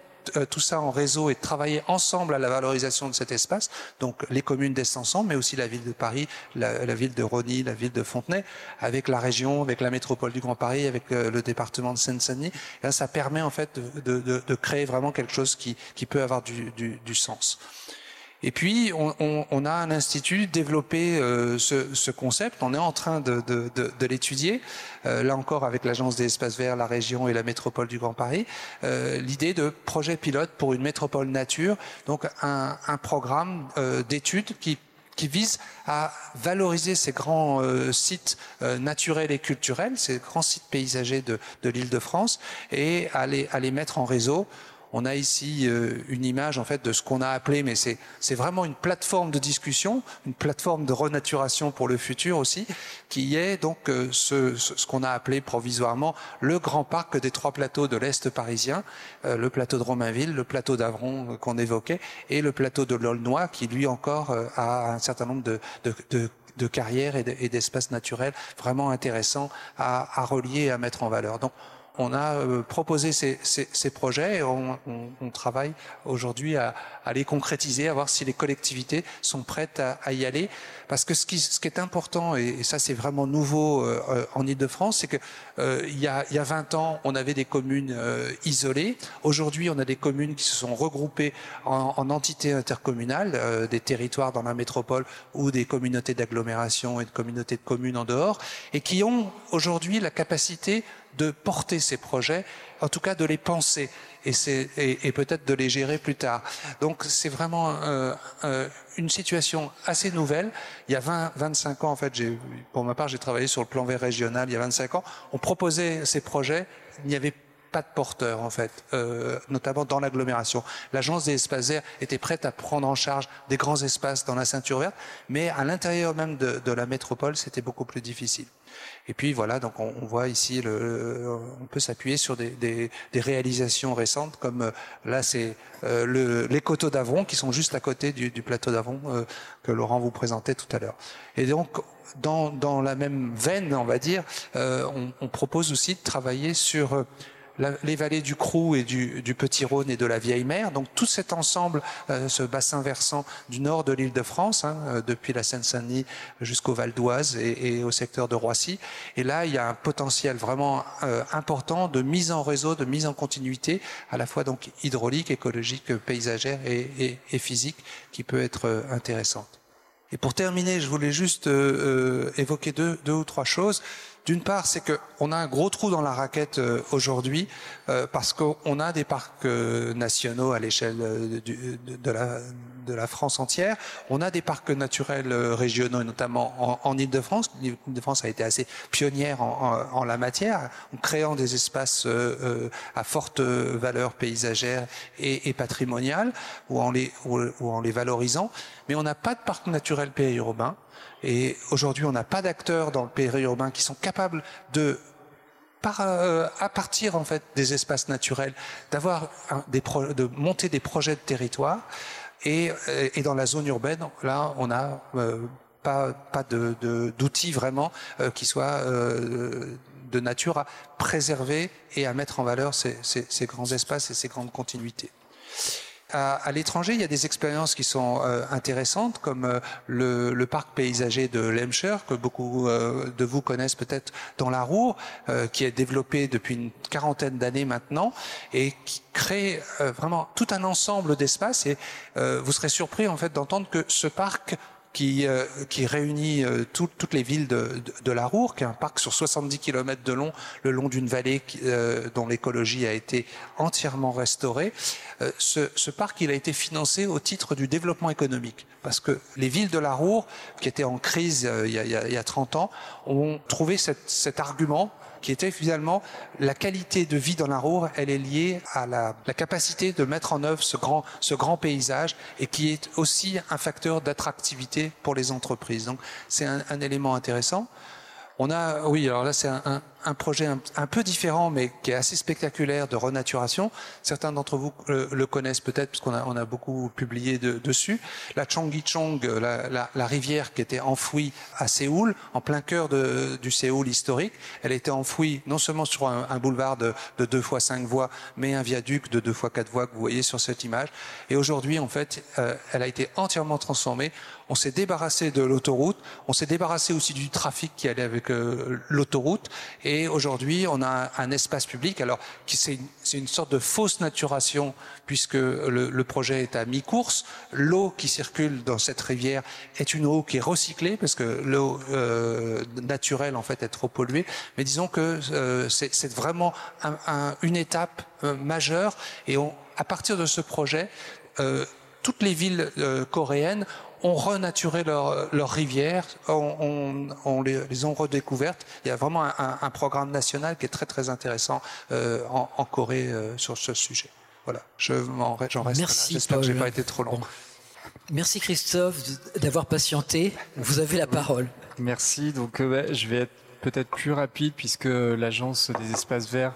Speaker 6: tout ça en réseau et travailler ensemble à la valorisation de cet espace, donc les communes d'Est ensemble, mais aussi la ville de Paris, la, la, ville de Rony, la ville de Fontenay, avec la région, avec la métropole du Grand Paris, avec euh, le département de Seine-Saint-Denis. ça permet en fait de, de, de, créer vraiment quelque chose qui, qui peut avoir du, du, du sens. Et puis, on, on, on, a un institut développé euh, ce, ce, concept. On est en train de, de, de, de l'étudier. Euh, là encore, avec l'Agence des espaces verts, la région et la métropole du Grand Paris, euh, l'idée de projet pilote pour une métropole nature. Donc, un, un programme euh, d'études qui qui vise à valoriser ces grands euh, sites euh, naturels et culturels, ces grands sites paysagers de, de l'île de France, et à les, à les mettre en réseau on a ici euh, une image en fait de ce qu'on a appelé, mais c'est vraiment une plateforme de discussion, une plateforme de renaturation pour le futur aussi, qui est donc euh, ce, ce, qu'on a appelé provisoirement le grand parc des trois plateaux de l'est parisien, euh, le plateau de Romainville, le plateau d'Avron qu'on évoquait, et le plateau de l'Aulnois qui lui encore a un certain nombre de, de, de de carrières et d'espaces naturels vraiment intéressants à, à relier et à mettre en valeur. Donc, on a euh, proposé ces, ces, ces, projets et on, on, on travaille aujourd'hui à, à, les concrétiser, à voir si les collectivités sont prêtes à, à y aller. Parce que ce qui, ce qui est important, et, ça c'est vraiment nouveau euh, en Ile-de-France, c'est que euh, il, y a, il y a 20 ans, on avait des communes euh, isolées. Aujourd'hui, on a des communes qui se sont regroupées en, en entités intercommunales, euh, des territoires dans la métropole ou des communautés d'agglomération et de communautés de communes en dehors, et qui ont aujourd'hui la capacité de porter ces projets, en tout cas de les penser. et, et peut-être de les gérer plus tard. Donc c'est vraiment euh, euh, une situation assez nouvelle. Il y a 20, 25 ans, en fait, pour ma part, j'ai travaillé sur le plan vert régional il y a 25 ans. On proposait ces projets, il n'y avait pas de porteurs en fait, euh, notamment dans l'agglomération. L'agence des espaces verts était prête à prendre en charge des grands espaces dans la ceinture verte, mais à l'intérieur même de, la métropole, c'était beaucoup plus difficile. Et puis voilà, donc on, voit ici, on peut s'appuyer sur des, réalisations récentes, comme euh, là c'est euh, les coteaux d'Avron qui sont juste à côté du, plateau d'Avron que Laurent vous présentait tout à l'heure. Et donc dans, la même veine, on va dire, on, propose aussi de travailler sur les vallées du Crou et du, Petit Rhône et de la Vieille Mer. Donc tout cet ensemble, euh, ce bassin versant du nord de l'île de France, hein, euh, depuis la Seine-Saint-Denis jusqu'au Val d'Oise et, au secteur de Roissy. Et là, il y a un potentiel vraiment euh, important de mise en réseau, de mise en continuité, à la fois donc hydraulique, écologique, paysagère et, et physique, qui peut être intéressante. Et pour terminer, je voulais juste évoquer deux, deux ou trois choses. D'une part, c'est qu'on a un gros trou dans la raquette euh, aujourd'hui euh, parce qu'on a des parcs euh, nationaux à l'échelle de, la, France entière. On a des parcs naturels régionaux, notamment en, Ile-de-France. L'Île-de-France a été assez pionnière en, la matière, en créant des espaces à forte valeur paysagère et, patrimoniale, ou en, les, ou en les valorisant. Mais on n'a pas de parc naturel périurbain. Et aujourd'hui, on n'a pas d'acteurs dans le périurbain qui sont capables de par, euh, à partir en fait des espaces naturels, d'avoir des de monter des projets de territoire. Et, euh, dans la zone urbaine, là, on n'a euh, pas, pas d'outils de, vraiment qui soient de nature à préserver et à mettre en valeur ces, ces grands espaces et ces grandes continuités. À, l'étranger, il y a des expériences qui sont euh, intéressantes, comme euh, le, parc paysager de Lemscher, que beaucoup euh, de vous connaissent peut-être dans la Roue, qui est développé depuis une quarantaine d'années maintenant, et qui crée vraiment tout un ensemble d'espaces. Et vous serez surpris en fait d'entendre que ce parc qui, euh, qui réunit euh, toutes les villes de, de, la Roure, qui est un parc sur 70 km de long, le long d'une vallée euh, dont l'écologie a été entièrement restaurée. Ce, ce, parc, il a été financé au titre du développement économique, parce que les villes de la Roure, qui étaient en crise il y a, il y a 30 ans, ont trouvé cet argument qui était finalement la qualité de vie dans la Roure, elle est liée à la, capacité de mettre en œuvre ce grand, ce grand paysage et qui est aussi un facteur d'attractivité pour les entreprises. Donc c'est un, élément intéressant. On a, oui, alors là c'est un projet un, peu différent, mais qui est assez spectaculaire de renaturation. Certains d'entre vous le, connaissent peut-être, parce qu'on a, on a beaucoup publié dessus. La Chong, la, la, la, rivière qui était enfouie à Séoul, en plein cœur du Séoul historique. Elle était enfouie non seulement sur un, boulevard de, de, deux fois cinq voies, mais un viaduc de deux fois quatre voies que vous voyez sur cette image. Et aujourd'hui, en fait, euh, elle a été entièrement transformée. On s'est débarrassé de l'autoroute, on s'est débarrassé aussi du trafic qui allait avec euh, l'autoroute. Aujourd'hui, on a un, espace public, alors c'est une, sorte de fausse naturation puisque le, projet est à mi-course. L'eau qui circule dans cette rivière est une eau qui est recyclée parce que l'eau euh, naturelle en fait est trop polluée. Mais disons que euh, c'est vraiment un, un, une étape euh, majeure et à partir de ce projet, toutes les villes coréennes ont renaturé leurs leur rivières, on, on, les, les, ont redécouvertes. Il y a vraiment un, un, programme national qui est très très intéressant euh, en, en, Corée euh, sur ce sujet. Voilà, je j'en reste.
Speaker 2: Merci.
Speaker 6: J'espère que j'ai pas été trop long.
Speaker 2: Merci Christophe d'avoir patienté. Vous avez la parole.
Speaker 7: Merci. Donc euh, je vais être peut-être plus rapide puisque l'agence des espaces verts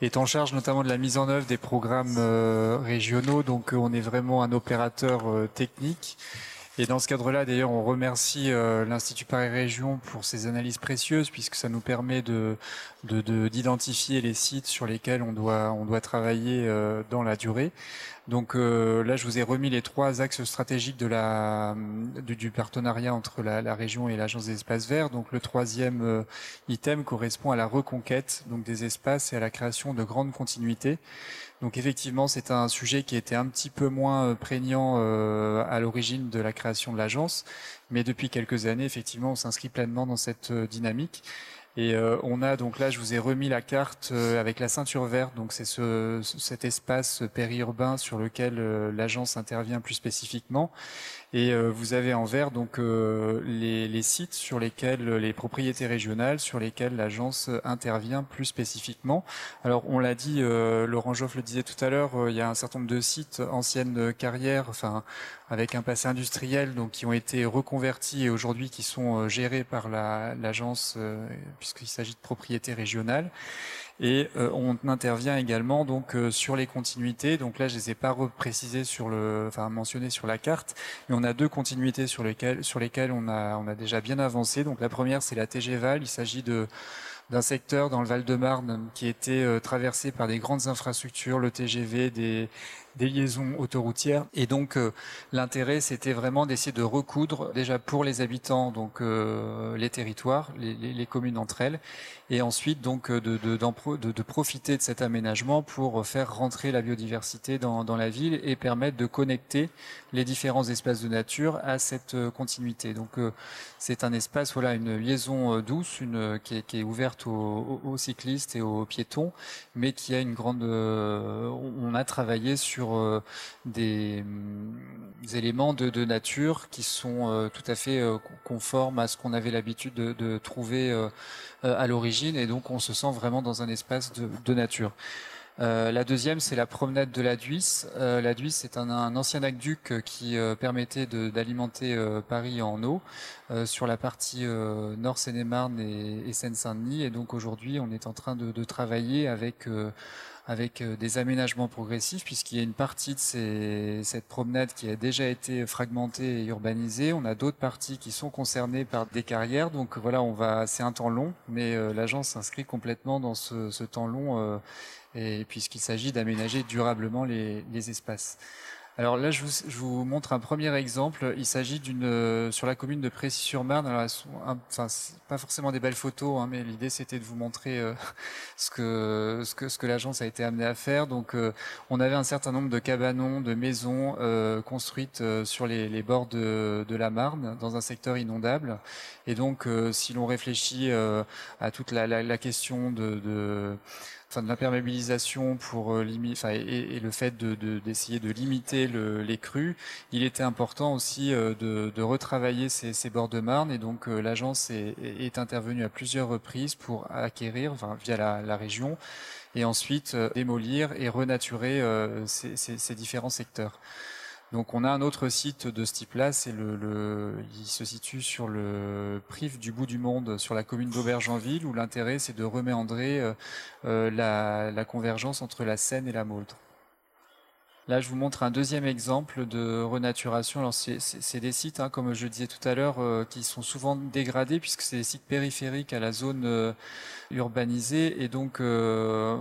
Speaker 7: est en charge notamment de la mise en œuvre des programmes euh, régionaux. Donc on est vraiment un opérateur technique. Et dans ce cadre-là, d'ailleurs, on remercie euh, l'Institut Paris Région pour ses analyses précieuses, puisque ça nous permet de d'identifier les sites sur lesquels on doit on doit travailler euh, dans la durée. Donc euh, là, je vous ai remis les trois axes stratégiques du partenariat entre la, la, région et l'agence des espaces verts. Donc le troisième item correspond à la reconquête donc des espaces et à la création de grandes continuités. Donc effectivement, c'est un sujet qui était un petit peu moins euh, prégnant euh, à l'origine de la création de l'agence, mais depuis quelques années, effectivement, on s'inscrit pleinement dans cette euh, dynamique. Et euh, on a donc là, je vous ai remis la carte euh, avec la ceinture verte. Donc c'est ce, cet espace périurbain sur lequel euh, l'agence intervient plus spécifiquement. Et vous avez en vert donc les, les, sites sur lesquels les propriétés régionales sur lesquelles l'agence intervient plus spécifiquement. Alors on l'a dit, Laurent Joff le disait tout à l'heure, il y a un certain nombre de sites anciennes carrières, enfin avec un passé industriel, donc qui ont été reconvertis et aujourd'hui qui sont euh, gérés par l'agence, euh, puisqu'il s'agit de propriétés régionales. Et euh, on intervient également donc sur les continuités. Donc là, je les ai pas reprécisées sur le, enfin mentionnées sur la carte, mais on a deux continuités sur lesquelles on a déjà bien avancé. Donc la première, c'est la TGVAL. Il s'agit d'un secteur dans le Val-de-Marne qui était traversé par des grandes infrastructures, le TGV, des, des liaisons autoroutières. Et donc euh, l'intérêt, c'était vraiment d'essayer de recoudre déjà pour les habitants, donc euh, les territoires, les, communes entre elles, et ensuite donc euh, de, de, de, de, profiter de cet aménagement pour faire rentrer la biodiversité dans, la ville et permettre de connecter les différents espaces de nature à cette continuité. Donc c'est un espace, voilà, une liaison douce, une qui est, ouverte aux, cyclistes et aux piétons, mais qui a une grande. on a travaillé sur euh, des, mm, éléments de, nature qui sont euh, tout à fait euh, conformes à ce qu'on avait l'habitude de, trouver à l'origine et donc on se sent vraiment dans un espace de, nature. la deuxième, c'est la promenade de la Duisse. la Duisse, c'est un, ancien aqueduc qui permettait d'alimenter Paris en eau sur la partie nord Seine-et-Marne et, Seine-Saint-Denis. Et donc aujourd'hui, on est en train de, travailler avec avec euh, des aménagements progressifs, puisqu'il y a une partie de ces, cette promenade qui a déjà été fragmentée et urbanisée. On a d'autres parties qui sont concernées par des carrières. Donc voilà, on va, c'est un temps long, mais euh, l'agence s'inscrit complètement dans ce, ce temps long, euh, et puisqu'il s'agit d'aménager durablement les, les espaces. Alors là, je vous, montre un premier exemple. Il s'agit d'une euh, sur la commune de Précy-sur-Marne. Enfin, pas forcément des belles photos, hein, mais l'idée c'était de vous montrer euh, [laughs] ce que ce que ce que l'agence a été amenée à faire. Donc, euh, on avait un certain nombre de cabanons, de maisons construites sur les, bords de, de, la Marne, dans un secteur inondable. Et donc, si l'on réfléchit à toute la, la, la question de, de enfin de l'imperméabilisation pour euh, enfin, et, le fait d'essayer de, de, limiter le, les crues, il était important aussi euh, de, de, retravailler ces, ces, bords de Marne et donc euh, l'agence est, est, intervenue à plusieurs reprises pour acquérir, enfin, via la, la région, et ensuite démolir et renaturer ces, ces différents secteurs. Donc on a un autre site de ce type-là, c'est le, le, il se situe sur le Prif du bout du monde, sur la commune d'Aubergenville, où l'intérêt c'est de reméandrer euh, euh, la, la, convergence entre la Seine et la Mauldre. Là, je vous montre un deuxième exemple de renaturation. Alors, c'est des sites, hein, comme je disais tout à l'heure, euh, qui sont souvent dégradés puisque c'est des sites périphériques à la zone euh, urbanisée et donc euh,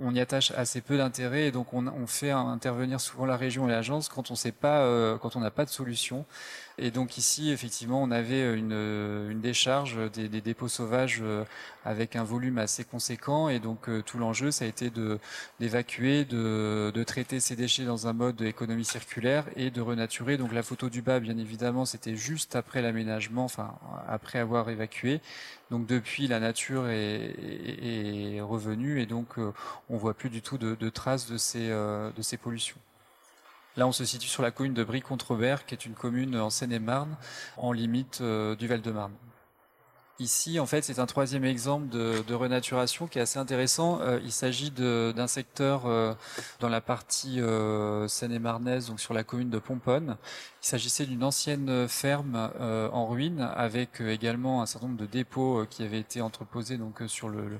Speaker 7: on, y attache assez peu d'intérêt et donc on, on, fait intervenir souvent la région et l'agence quand on sait pas, quand on n'a pas de solution. Et donc ici, effectivement, on avait une, une décharge des, des, dépôts sauvages euh, avec un volume assez conséquent. Et donc euh, tout l'enjeu, ça a été d'évacuer, de, traiter ces déchets dans un mode d'économie circulaire et de renaturer. Donc la photo du bas, bien évidemment, c'était juste après l'aménagement, enfin après avoir évacué. Donc depuis, la nature est, revenue et donc euh, on voit plus du tout de, traces de ces, de ces pollutions. Là, on se situe sur la commune de Brie-Contrebert, qui est une commune en Seine-et-Marne, en limite euh, du Val-de-Marne. Ici, en fait, c'est un troisième exemple de, renaturation qui est assez intéressant. Euh, il s'agit d'un secteur euh, dans la partie seine-et-marnaise, donc sur la commune de Pomponne. Il s'agissait d'une ancienne ferme en ruine, avec également un certain nombre de dépôts qui avaient été entreposés donc sur le,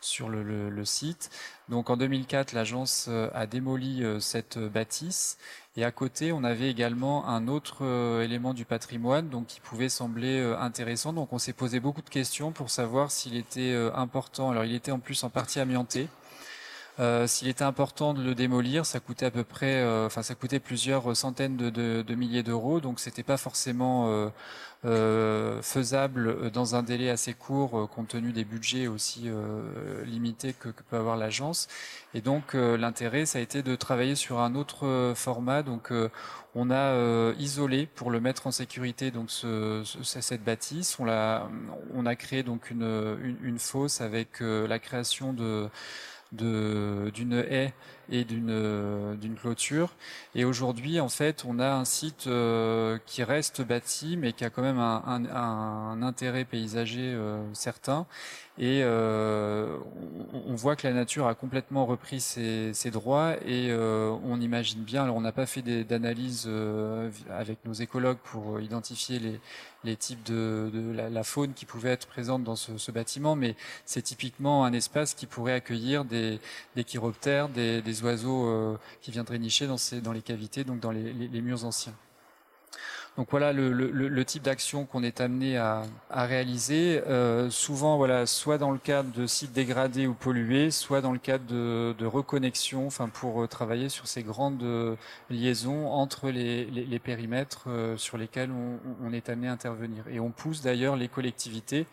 Speaker 7: sur le, le, site. Donc en 2004, l'agence a démoli cette bâtisse et à côté, on avait également un autre euh, élément du patrimoine donc qui pouvait sembler euh, intéressant. Donc on s'est posé beaucoup de questions pour savoir s'il était euh, important. Alors il était en plus en partie amianté. Euh, S'il était important de le démolir, ça coûtait à peu près, euh, enfin ça coûtait plusieurs centaines de, de, de milliers d'euros, donc c'était pas forcément euh, euh, faisable dans un délai assez court, compte tenu des budgets aussi limités que, que, peut avoir l'agence. Et donc l'intérêt, ça a été de travailler sur un autre format. Donc on a isolé pour le mettre en sécurité donc ce, ce, cette bâtisse. On a, on a créé donc une, une, une fosse avec la création de d'une haie et d'une clôture. Et aujourd'hui, en fait, on a un site euh, qui reste bâti, mais qui a quand même un, un, un intérêt paysager euh, certain. Et euh, on, voit que la nature a complètement repris ses, droits. Et euh, on imagine bien. Alors, on n'a pas fait d'analyse euh, avec nos écologues pour identifier les types de, la, faune qui pouvait être présente dans ce, bâtiment, mais c'est typiquement un espace qui pourrait accueillir des, des chiroptères, des, oiseaux euh, qui viendraient nicher dans, ces, dans les cavités, donc dans les murs anciens. Donc voilà le, type d'action qu'on est amené à, réaliser. Euh, souvent, voilà, soit dans le cadre de sites dégradés ou pollués, soit dans le cadre de, de reconnexion, enfin pour euh, travailler sur ces grandes euh, liaisons entre les, périmètres sur lesquels on, on, est amené à intervenir. Et on pousse d'ailleurs les collectivités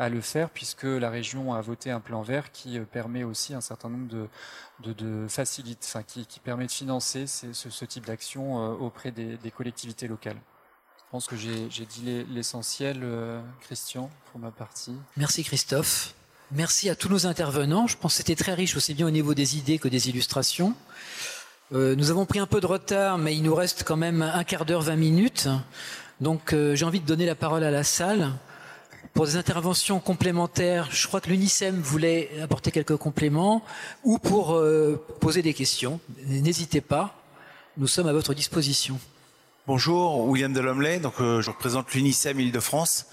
Speaker 7: à le faire puisque la région a voté un plan vert qui permet aussi un certain nombre de, de, facilites, enfin qui, permet de financer ce, type d'action auprès des, collectivités locales. Je pense que j'ai dit l'essentiel, euh, Christian, pour ma partie.
Speaker 2: Merci Christophe. Merci à tous nos intervenants. Je pense que c'était très riche aussi bien au niveau des idées que des illustrations. Euh, nous avons pris un peu de retard, mais il nous reste quand même un quart d'heure, 20 minutes. Donc euh, j'ai envie de donner la parole à la salle. Pour des interventions complémentaires, je crois que l'UNICEM voulait apporter quelques compléments ou pour euh, poser des questions. N'hésitez pas, nous sommes à votre disposition.
Speaker 8: Bonjour, William donc euh, je représente l'UNICEM Île-de-France.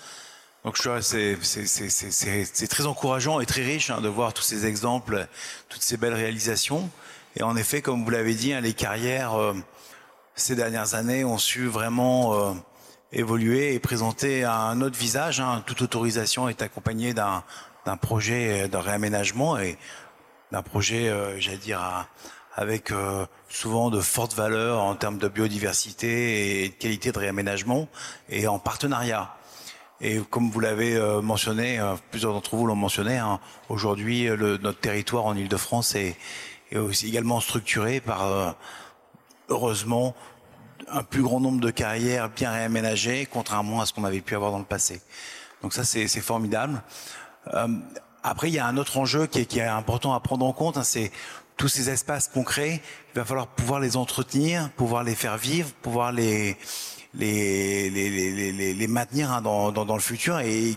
Speaker 8: Donc c'est très encourageant et très riche hein, de voir tous ces exemples, toutes ces belles réalisations. Et en effet, comme vous l'avez dit, hein, les carrières euh, ces dernières années ont su vraiment évoluer et présenter un autre visage. Hein. Toute autorisation est accompagnée d'un projet de réaménagement et d'un projet, euh, j'allais dire, avec euh, souvent de fortes valeurs en termes de biodiversité et de qualité de réaménagement et en partenariat. Et comme vous l'avez euh, mentionné, euh, plusieurs d'entre vous l'ont mentionné, hein, aujourd'hui notre territoire en Ile-de-France est, est, aussi également structuré par, euh, heureusement, un plus grand nombre de carrières bien réaménagées, contrairement à ce qu'on avait pu avoir dans le passé. Donc ça, c'est formidable. Euh, après, il y a un autre enjeu qui est, qui est important à prendre en compte, hein, c'est tous ces espaces concrets, il va falloir pouvoir les entretenir, pouvoir les faire vivre, pouvoir les les, les, les, les, maintenir hein, dans, dans, dans, le futur et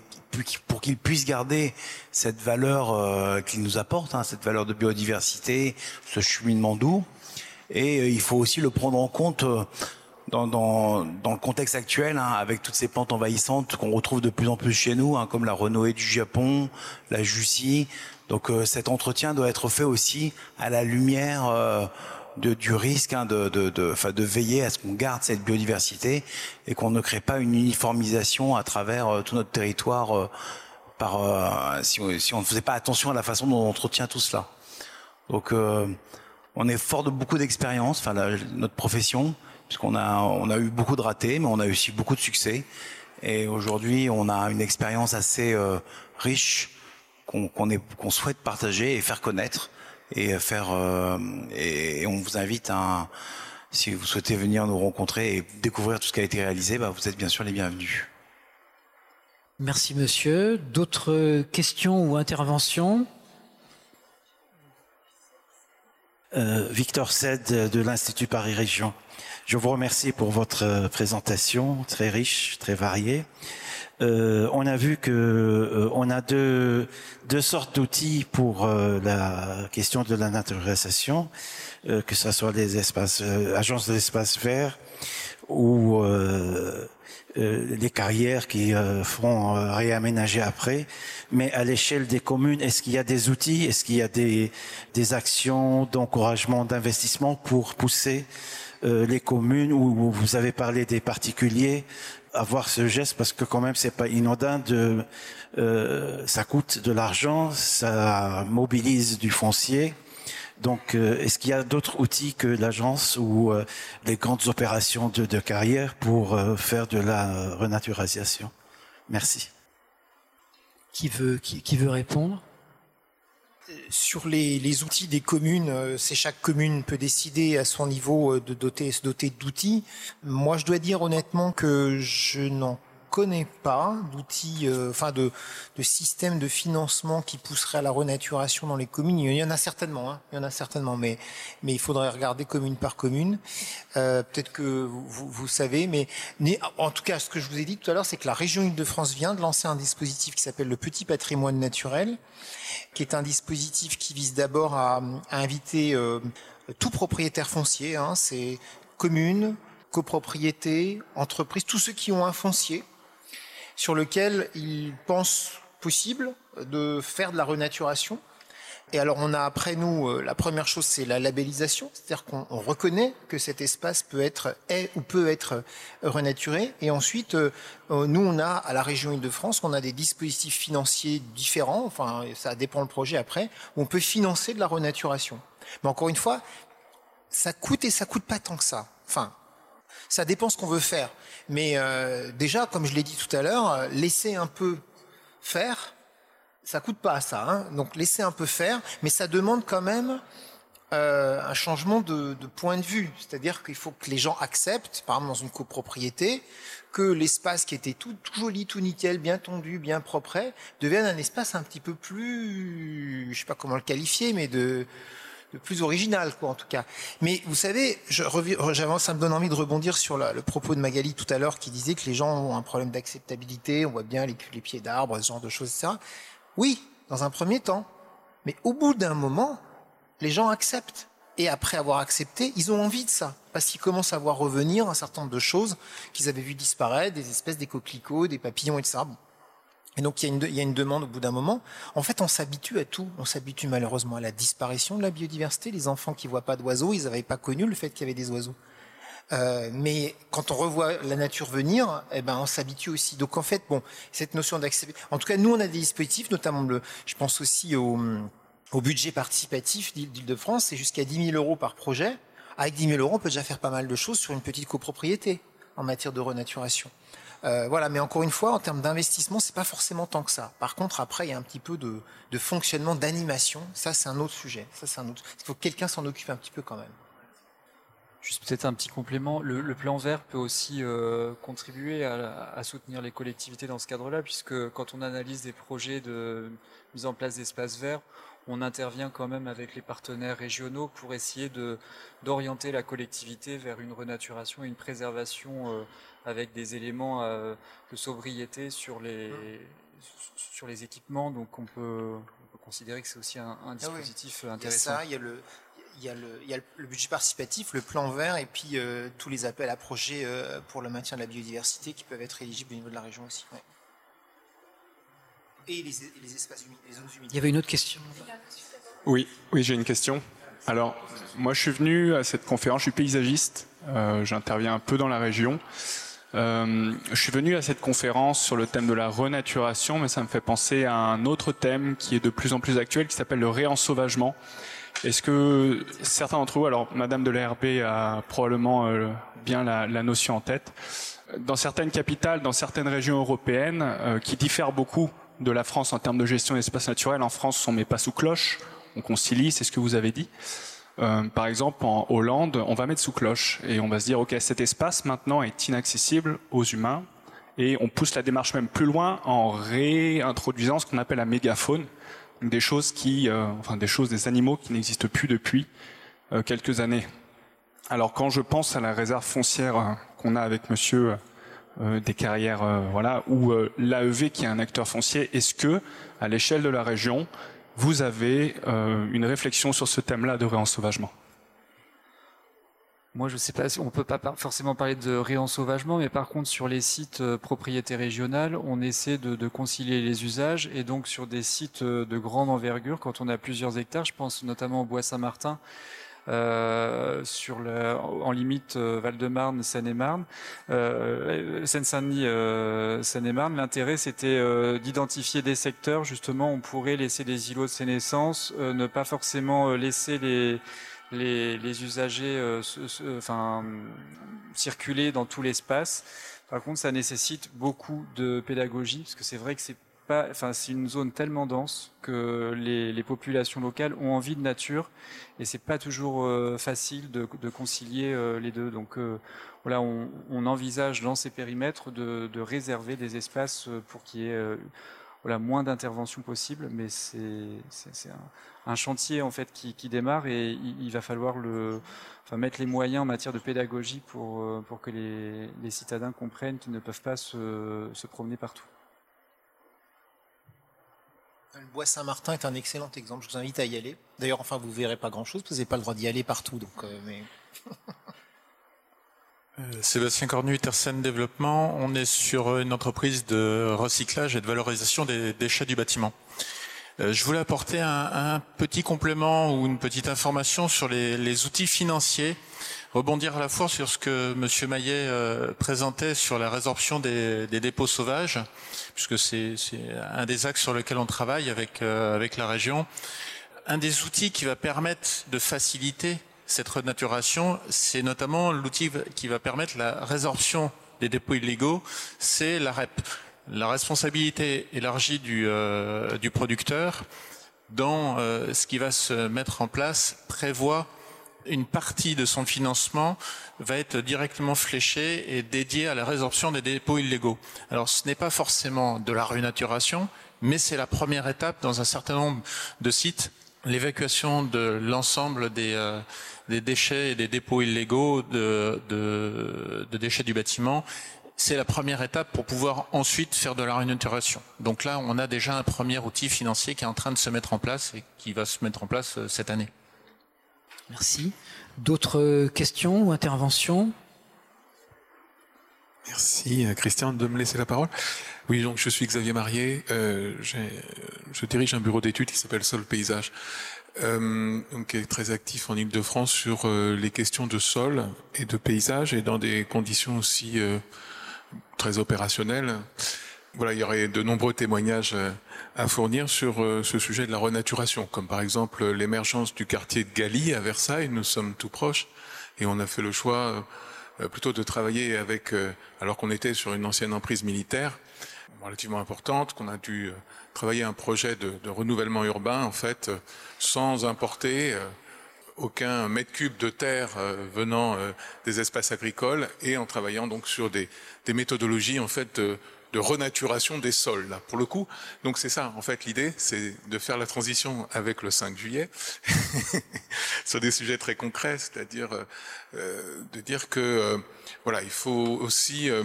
Speaker 8: pour qu'ils puissent garder cette valeur euh, qu'ils nous apportent, hein, cette valeur de biodiversité, ce cheminement doux. Et euh, il faut aussi le prendre en compte euh, dans, dans, dans, le contexte actuel, hein, avec toutes ces plantes envahissantes qu'on retrouve de plus en plus chez nous, hein, comme la renoée du Japon, la Jussie, donc euh, cet entretien doit être fait aussi à la lumière euh, de, du risque hein, de, de, de, de, veiller à ce qu'on garde cette biodiversité et qu'on ne crée pas une uniformisation à travers euh, tout notre territoire euh, par, euh, si, on, si, on, ne faisait pas attention à la façon dont on entretient tout cela. Donc on est fort de beaucoup d'expérience, enfin notre profession, puisqu'on a, on a eu beaucoup de ratés, mais on a eu aussi beaucoup de succès. Et aujourd'hui, on a une expérience assez riche qu'on qu qu souhaite partager et faire connaître et faire euh, et, on vous invite à si vous souhaitez venir nous rencontrer et découvrir tout ce qui a été réalisé, bah, vous êtes bien sûr les bienvenus.
Speaker 2: Merci monsieur. D'autres questions ou interventions?
Speaker 9: Euh, Victor Sed de l'Institut Paris Région. Je vous remercie pour votre présentation très riche, très variée. Euh, on a vu que euh, on a deux, deux sortes d'outils pour euh, la question de la naturalisation, euh, que ce soit les espaces, euh, agences de l'espace vert ou les carrières qui feront réaménager après. Mais à l'échelle des communes, est-ce qu'il y a des outils, est-ce qu'il y a des, des actions d'encouragement, d'investissement pour pousser les communes où vous avez parlé des particuliers avoir ce geste parce que quand même c'est pas inondant de euh, ça coûte de l'argent ça mobilise du foncier. Donc, est-ce qu'il y a d'autres outils que l'agence ou les grandes opérations de, carrière pour faire de la renaturalisation Merci.
Speaker 2: Qui veut, qui veut répondre?
Speaker 3: Sur les, outils des communes, euh, c'est chaque commune peut décider à son niveau euh, de doter, se doter d'outils. Moi, je dois dire honnêtement que je n'en connais pas d'outils, euh, enfin de, systèmes de financement qui pousseraient à la renaturation dans les communes. Il y en a certainement, hein, il y en a certainement, mais il faudrait regarder commune par commune. Euh, Peut-être que vous, savez, mais, en tout cas, ce que je vous ai dit tout à l'heure, c'est que la région Île-de-France vient de lancer un dispositif qui s'appelle le Petit Patrimoine Naturel, qui est un dispositif qui vise d'abord à, à, inviter euh, tout propriétaire foncier, hein, c'est communes, copropriétés, entreprises, tous ceux qui ont un foncier sur lequel ils pensent possible de faire de la renaturation. Et alors on a après nous, euh, la première chose c'est la labellisation, c'est-à-dire qu'on reconnaît que cet espace peut être, est ou peut être euh, renaturé. Et ensuite, euh, nous on a à la région Île-de-France, on a des dispositifs financiers différents, enfin ça dépend le projet après, où on peut financer de la renaturation. Mais encore une fois, ça coûte et ça coûte pas tant que ça. Enfin, ça dépend ce qu'on veut faire. Mais euh, déjà, comme je l'ai dit tout à l'heure, euh, laisser un peu faire, ça coûte pas ça. Hein. Donc laisser un peu faire, mais ça demande quand même euh, un changement de, point de vue. C'est-à-dire qu'il faut que les gens acceptent, par exemple dans une copropriété, que l'espace qui était tout, joli, tout nickel, bien tondu, bien propre, devienne un espace un petit peu plus, je sais pas comment le qualifier, mais de de plus original, quoi, en tout cas. Mais vous savez, j'avance, ça me donne envie de rebondir sur le propos de Magali tout à l'heure qui disait que les gens ont un problème d'acceptabilité, on voit bien les, les pieds d'arbre, ce genre de choses, etc. Oui, dans un premier temps. Mais au bout d'un moment, les gens acceptent. Et après avoir accepté, ils ont envie de ça. Parce qu'ils commencent à voir revenir un certain nombre de choses qu'ils avaient vu disparaître, des espèces, des coquelicots, des papillons, etc. et donc il y, a une, demande au bout d'un moment. En fait, on s'habitue à tout. On s'habitue malheureusement à la disparition de la biodiversité. Les enfants qui voient pas d'oiseaux, ils n'avaient pas connu le fait qu'il y avait des oiseaux. Euh, mais quand on revoit la nature venir, eh ben on s'habitue aussi. Donc en fait, bon, cette notion d'accepter. En tout cas, nous on a des dispositifs, notamment le. Je pense aussi au, au budget participatif d'Île-de-France, c'est jusqu'à 10 000 euros par projet. Avec 10 000 euros, on peut déjà faire pas mal de choses sur une petite copropriété en matière de renaturation. Euh, voilà, mais encore une fois, en termes d'investissement, c'est pas forcément tant que ça. Par contre, après, il y a un petit peu de, fonctionnement, d'animation. Ça, c'est un autre sujet. Ça, c'est un autre. Il faut que quelqu'un s'en occupe un petit peu quand même.
Speaker 7: Juste peut-être un petit complément. Le, plan vert peut aussi euh, contribuer à, soutenir les collectivités dans ce cadre-là, puisque quand on analyse des projets de mise en place d'espaces verts, on intervient quand même avec les partenaires régionaux pour essayer de d'orienter la collectivité vers une renaturation et une préservation euh, avec des éléments euh, de sobriété sur les sur les équipements. Donc on peut, on peut considérer que c'est aussi un, un ah dispositif intéressant.
Speaker 3: Il y a ça, il y a le il y, a le, il y a le budget participatif, le plan vert et puis euh, tous les appels à projets pour le maintien de la biodiversité qui peuvent être éligibles au niveau de la région aussi. Ouais. Et les, les, espaces humides, les zones humides.
Speaker 2: Il y avait une autre question.
Speaker 10: Oui, oui, j'ai une question. Alors, moi, je suis venu à cette conférence, je suis paysagiste, euh, j'interviens un peu dans la région. Euh, je suis venu à cette conférence sur le thème de la renaturation, mais ça me fait penser à un autre thème qui est de plus en plus actuel, qui s'appelle le réensauvagement. Est-ce que certains d'entre vous, alors Madame de l'ARB a probablement euh, bien la, la, notion en tête, dans certaines capitales, dans certaines régions européennes, euh, qui diffèrent beaucoup de la France en termes de gestion d'espace naturel, en France on met pas sous cloche, on concilie, c'est ce que vous avez dit. Euh, par exemple, en Hollande, on va mettre sous cloche et on va se dire, OK, cet espace maintenant est inaccessible aux humains et on pousse la démarche même plus loin en réintroduisant ce qu'on appelle la mégafaune, des choses qui, euh, enfin des choses, des animaux qui n'existent plus depuis euh, quelques années. Alors quand je pense à la réserve foncière qu'on a avec Monsieur des carrières, voilà, ou l'AEV qui est un acteur foncier, est-ce que à l'échelle de la région, vous avez euh, une réflexion sur ce thème-là de réensauvagement?
Speaker 7: Moi, je ne sais pas, on peut pas forcément parler de réensauvagement, mais par contre, sur les sites euh, propriétés régionales, on essaie de, concilier les usages, et donc sur des sites euh, de grande envergure, quand on a plusieurs hectares, je pense notamment au Bois Saint-Martin, euh, sur le, en limite euh, Val-de-Marne, Seine-et-Marne, euh, Seine-Saint-Denis, euh, Seine-et-Marne. L'intérêt, c'était d'identifier des secteurs. Justement, on pourrait laisser des îlots de sénescence, ne pas forcément laisser les les, les usagers enfin, circuler dans tout l'espace. Par contre, ça nécessite beaucoup de pédagogie, parce que c'est vrai que c'est c'est une zone tellement dense que les, populations locales ont envie de nature et c'est pas toujours euh, facile de, concilier euh, les deux. Donc euh, voilà, on, envisage dans ces périmètres de, réserver des espaces pour qu'il y ait moins d'interventions possibles, mais c'est un, chantier en fait qui, démarre et il, va falloir le, mettre les moyens en matière de pédagogie pour que les, citadins comprennent qu'ils ne peuvent pas se promener partout.
Speaker 3: Le bois Saint-Martin est un excellent exemple. Je vous invite à y aller. D'ailleurs, enfin, vous verrez pas grand-chose, vous n'avez pas le droit d'y aller partout. Donc, euh, mais... [laughs]
Speaker 11: Euh, Sébastien Cornu, Tersen Développement. On est sur une entreprise de recyclage et de valorisation des déchets du bâtiment. Euh, je voulais apporter un, petit complément ou une petite information sur les outils financiers rebondir à la fois sur ce que M. Maillet euh, présentait sur la résorption des, dépôts sauvages, puisque c'est un des axes sur lesquels on travaille avec, euh, avec la région. Un des outils qui va permettre de faciliter cette renaturation, c'est notamment l'outil qui va permettre la résorption des dépôts illégaux, c'est la REP, la responsabilité élargie du, euh, du producteur dans ce qui va se mettre en place prévoit une partie de son financement va être directement fléchée et dédiée à la résorption des dépôts illégaux. Alors ce n'est pas forcément de la renaturation, mais c'est la première étape dans un certain nombre de sites, l'évacuation de l'ensemble des, euh, déchets et des dépôts illégaux de, de déchets du bâtiment c'est la première étape pour pouvoir ensuite faire de la renaturation. Donc là, on a déjà un premier outil financier qui est en train de se mettre en place et qui va se mettre en place euh, cette année.
Speaker 2: Merci. D'autres questions ou interventions?
Speaker 12: Merci euh, Christian de me laisser la parole. Oui, donc je suis Xavier Marié, euh, je dirige un bureau d'études qui s'appelle Sol Paysage, euh, donc qui est très actif en Ile-de-France sur euh, les questions de sol et de paysage et dans des conditions aussi très opérationnelles. Voilà, il y aurait de nombreux témoignages à fournir sur euh, ce sujet de la renaturation, comme par exemple l'émergence du quartier de Galie à Versailles. Nous sommes tout proches et on a fait le choix euh, plutôt de travailler avec, euh, alors qu'on était sur une ancienne emprise militaire relativement importante, qu'on a dû travailler un projet de, de, renouvellement urbain en fait, sans importer aucun mètre cube de terre venant des espaces agricoles et en travaillant donc sur des, des méthodologies en fait de renaturation des sols, là, pour le coup. Donc c'est ça, en fait, l'idée, c'est de faire la transition avec le 5 juillet. [laughs] Sur des sujets très concrets, c'est-à-dire euh, de dire que, euh, voilà, il faut aussi euh,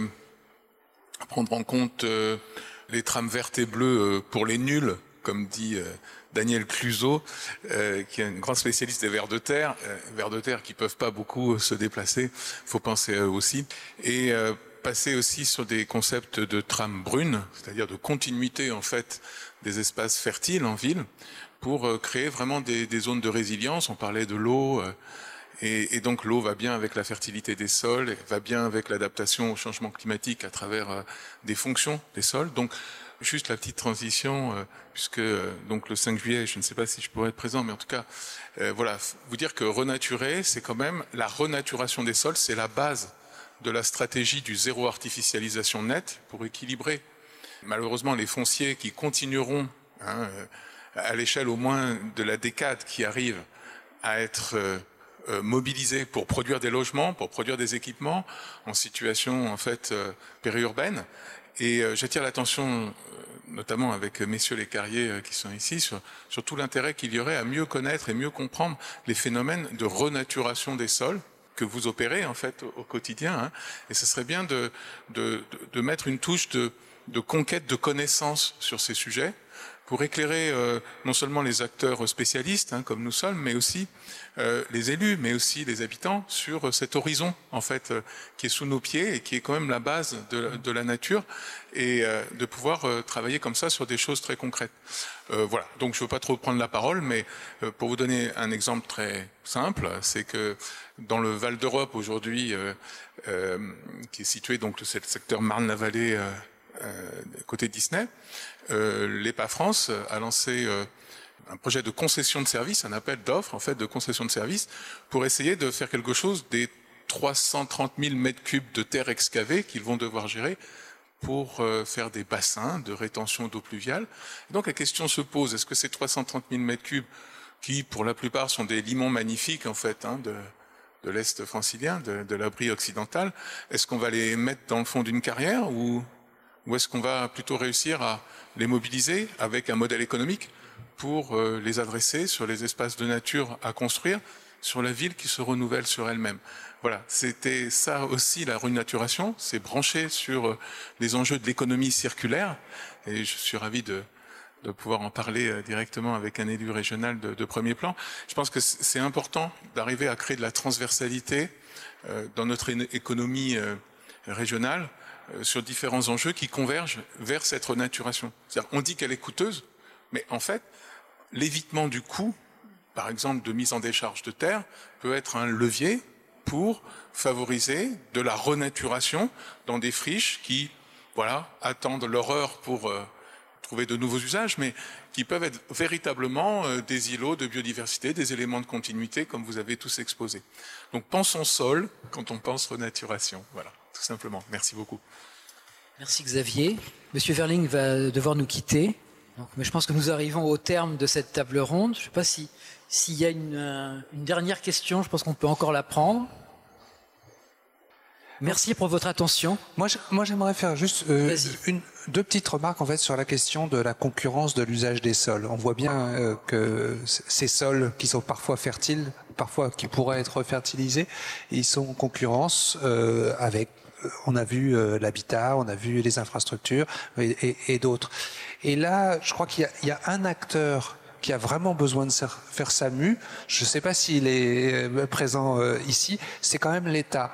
Speaker 12: prendre en compte les trames vertes et bleues pour les nuls, comme dit Daniel Cluseau, qui est un grand spécialiste des vers de terre, vers de terre qui peuvent pas beaucoup se déplacer, faut penser eux aussi, et passer aussi sur des concepts de trame brune, c'est-à-dire de continuité en fait des espaces fertiles en ville, pour euh, créer vraiment des, zones de résilience. On parlait de l'eau, euh, et, donc l'eau va bien avec la fertilité des sols, va bien avec l'adaptation au changement climatique à travers euh, des fonctions des sols. Donc juste la petite transition, puisque donc le 5 juillet, je ne sais pas si je pourrais être présent, mais en tout cas, voilà, vous dire que renaturer, c'est quand même la renaturation des sols, c'est la base de la stratégie du zéro artificialisation nette pour équilibrer malheureusement les fonciers qui continueront hein, à l'échelle au moins de la décade qui arrive à être euh, euh, mobilisés pour produire des logements, pour produire des équipements en situation en fait euh, périurbaine. Et j'attire l'attention, notamment avec messieurs les carriers qui sont ici, sur, sur tout l'intérêt qu'il y aurait à mieux connaître et mieux comprendre les phénomènes de renaturation des sols, que vous opérez en fait au, quotidien. Hein. Et ce serait bien de, de, de, mettre une touche de, de conquête de connaissances sur ces sujets pour éclairer euh, non seulement les acteurs spécialistes, hein, comme nous sommes, mais aussi euh, les élus, mais aussi les habitants sur cet horizon en fait euh, qui est sous nos pieds et qui est quand même la base de, de la nature, et de pouvoir travailler comme ça sur des choses très concrètes. voilà. Donc je ne veux pas trop prendre la parole, mais pour vous donner un exemple très simple, c'est que dans le Val d'Europe aujourd'hui, qui est situé donc le secteur Marne-la-Vallée côté Disney, euh, l'EPA France a lancé euh, un projet de concession de service, un appel d'offres en fait de concession de service, pour essayer de faire quelque chose des 330 000 mètres cubes de terre excavée qu'ils vont devoir gérer pour euh, faire des bassins de rétention d'eau pluviale. donc la question se pose est-ce que ces 330 000 mètres cubes, qui pour la plupart sont des limons magnifiques en fait hein, de, de l'est francilien, de, de l'abri occidental, est-ce qu'on va les mettre dans le fond d'une carrière ou ou est-ce qu'on va plutôt réussir à les mobiliser avec un modèle économique pour euh, les adresser sur les espaces de nature à construire, sur la ville qui se renouvelle sur elle-même? Voilà, c'était ça aussi la renaturation, c'est branché sur euh, les enjeux de l'économie circulaire, et je suis ravi de, pouvoir en parler euh, directement avec un élu régional de, premier plan. Je pense que c'est important d'arriver à créer de la transversalité dans notre économie régionale sur différents enjeux qui convergent vers cette renaturation. on dit qu'elle est coûteuse, mais en fait, l'évitement du coût, par exemple de mise en décharge de terre, peut être un levier pour favoriser de la renaturation dans des friches qui, voilà, attendent leur heure pour euh, trouver de nouveaux usages, mais qui peuvent être véritablement euh, des îlots de biodiversité, des éléments de continuité, comme vous avez tous exposé. Donc pensons sol quand on pense renaturation. Voilà tout simplement. Merci beaucoup.
Speaker 2: Merci Xavier. Monsieur Verling va devoir nous quitter. mais je pense que nous arrivons au terme de cette table ronde. Je ne sais pas si s'il y a une, euh, une, dernière question, je pense qu'on peut encore la prendre. Merci pour votre attention.
Speaker 6: Moi, j'aimerais faire juste euh, une, deux petites remarques en fait sur la question de la concurrence de l'usage des sols. On voit bien euh, que ces sols qui sont parfois fertiles, parfois qui pourraient être fertilisés, ils sont en concurrence avec on a vu euh, l'habitat, on a vu les infrastructures et, d'autres. Et là, je crois qu'il y, a un acteur qui a vraiment besoin de faire sa mue, je ne sais pas s'il est euh, présent euh, ici, c'est quand même l'État.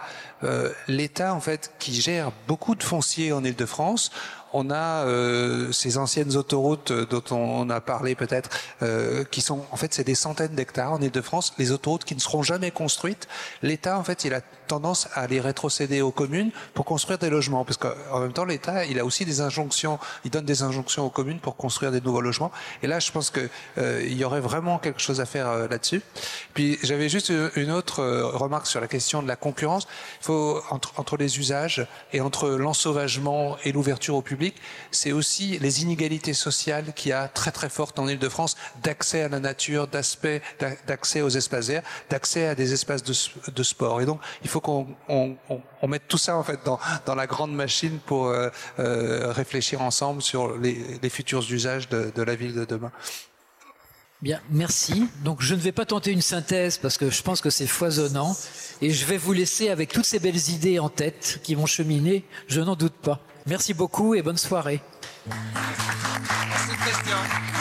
Speaker 6: L'État, en fait, qui gère beaucoup de fonciers en Ile-de-France on a ces anciennes autoroutes dont on, a parlé peut-être, qui sont en fait c'est des centaines d'hectares en Ile-de-France, les autoroutes qui ne seront jamais construites. L'État en fait il a tendance à les rétrocéder aux communes pour construire des logements, parce qu'en même temps l'État il a aussi des injonctions, il donne des injonctions aux communes pour construire des nouveaux logements. Et là je pense que il y aurait vraiment quelque chose à faire là-dessus. Puis j'avais juste une autre remarque sur la question de la concurrence. Il faut entre, entre les usages et entre l'ensauvagement et l'ouverture au public c'est aussi les inégalités sociales qu'il y a très très fortes en Ile-de-France d'accès à la nature, d'accès aux espaces verts, d'accès à des espaces de, sport. Et donc, il faut qu'on mette tout ça en fait dans, la grande machine pour euh, euh, réfléchir ensemble sur les, futurs usages de, la ville de demain.
Speaker 2: Bien, merci. Donc je ne vais pas tenter une synthèse parce que je pense que c'est foisonnant et je vais vous laisser avec toutes ces belles idées en tête qui vont cheminer, je n'en doute pas. Merci beaucoup et bonne soirée. Merci Christian.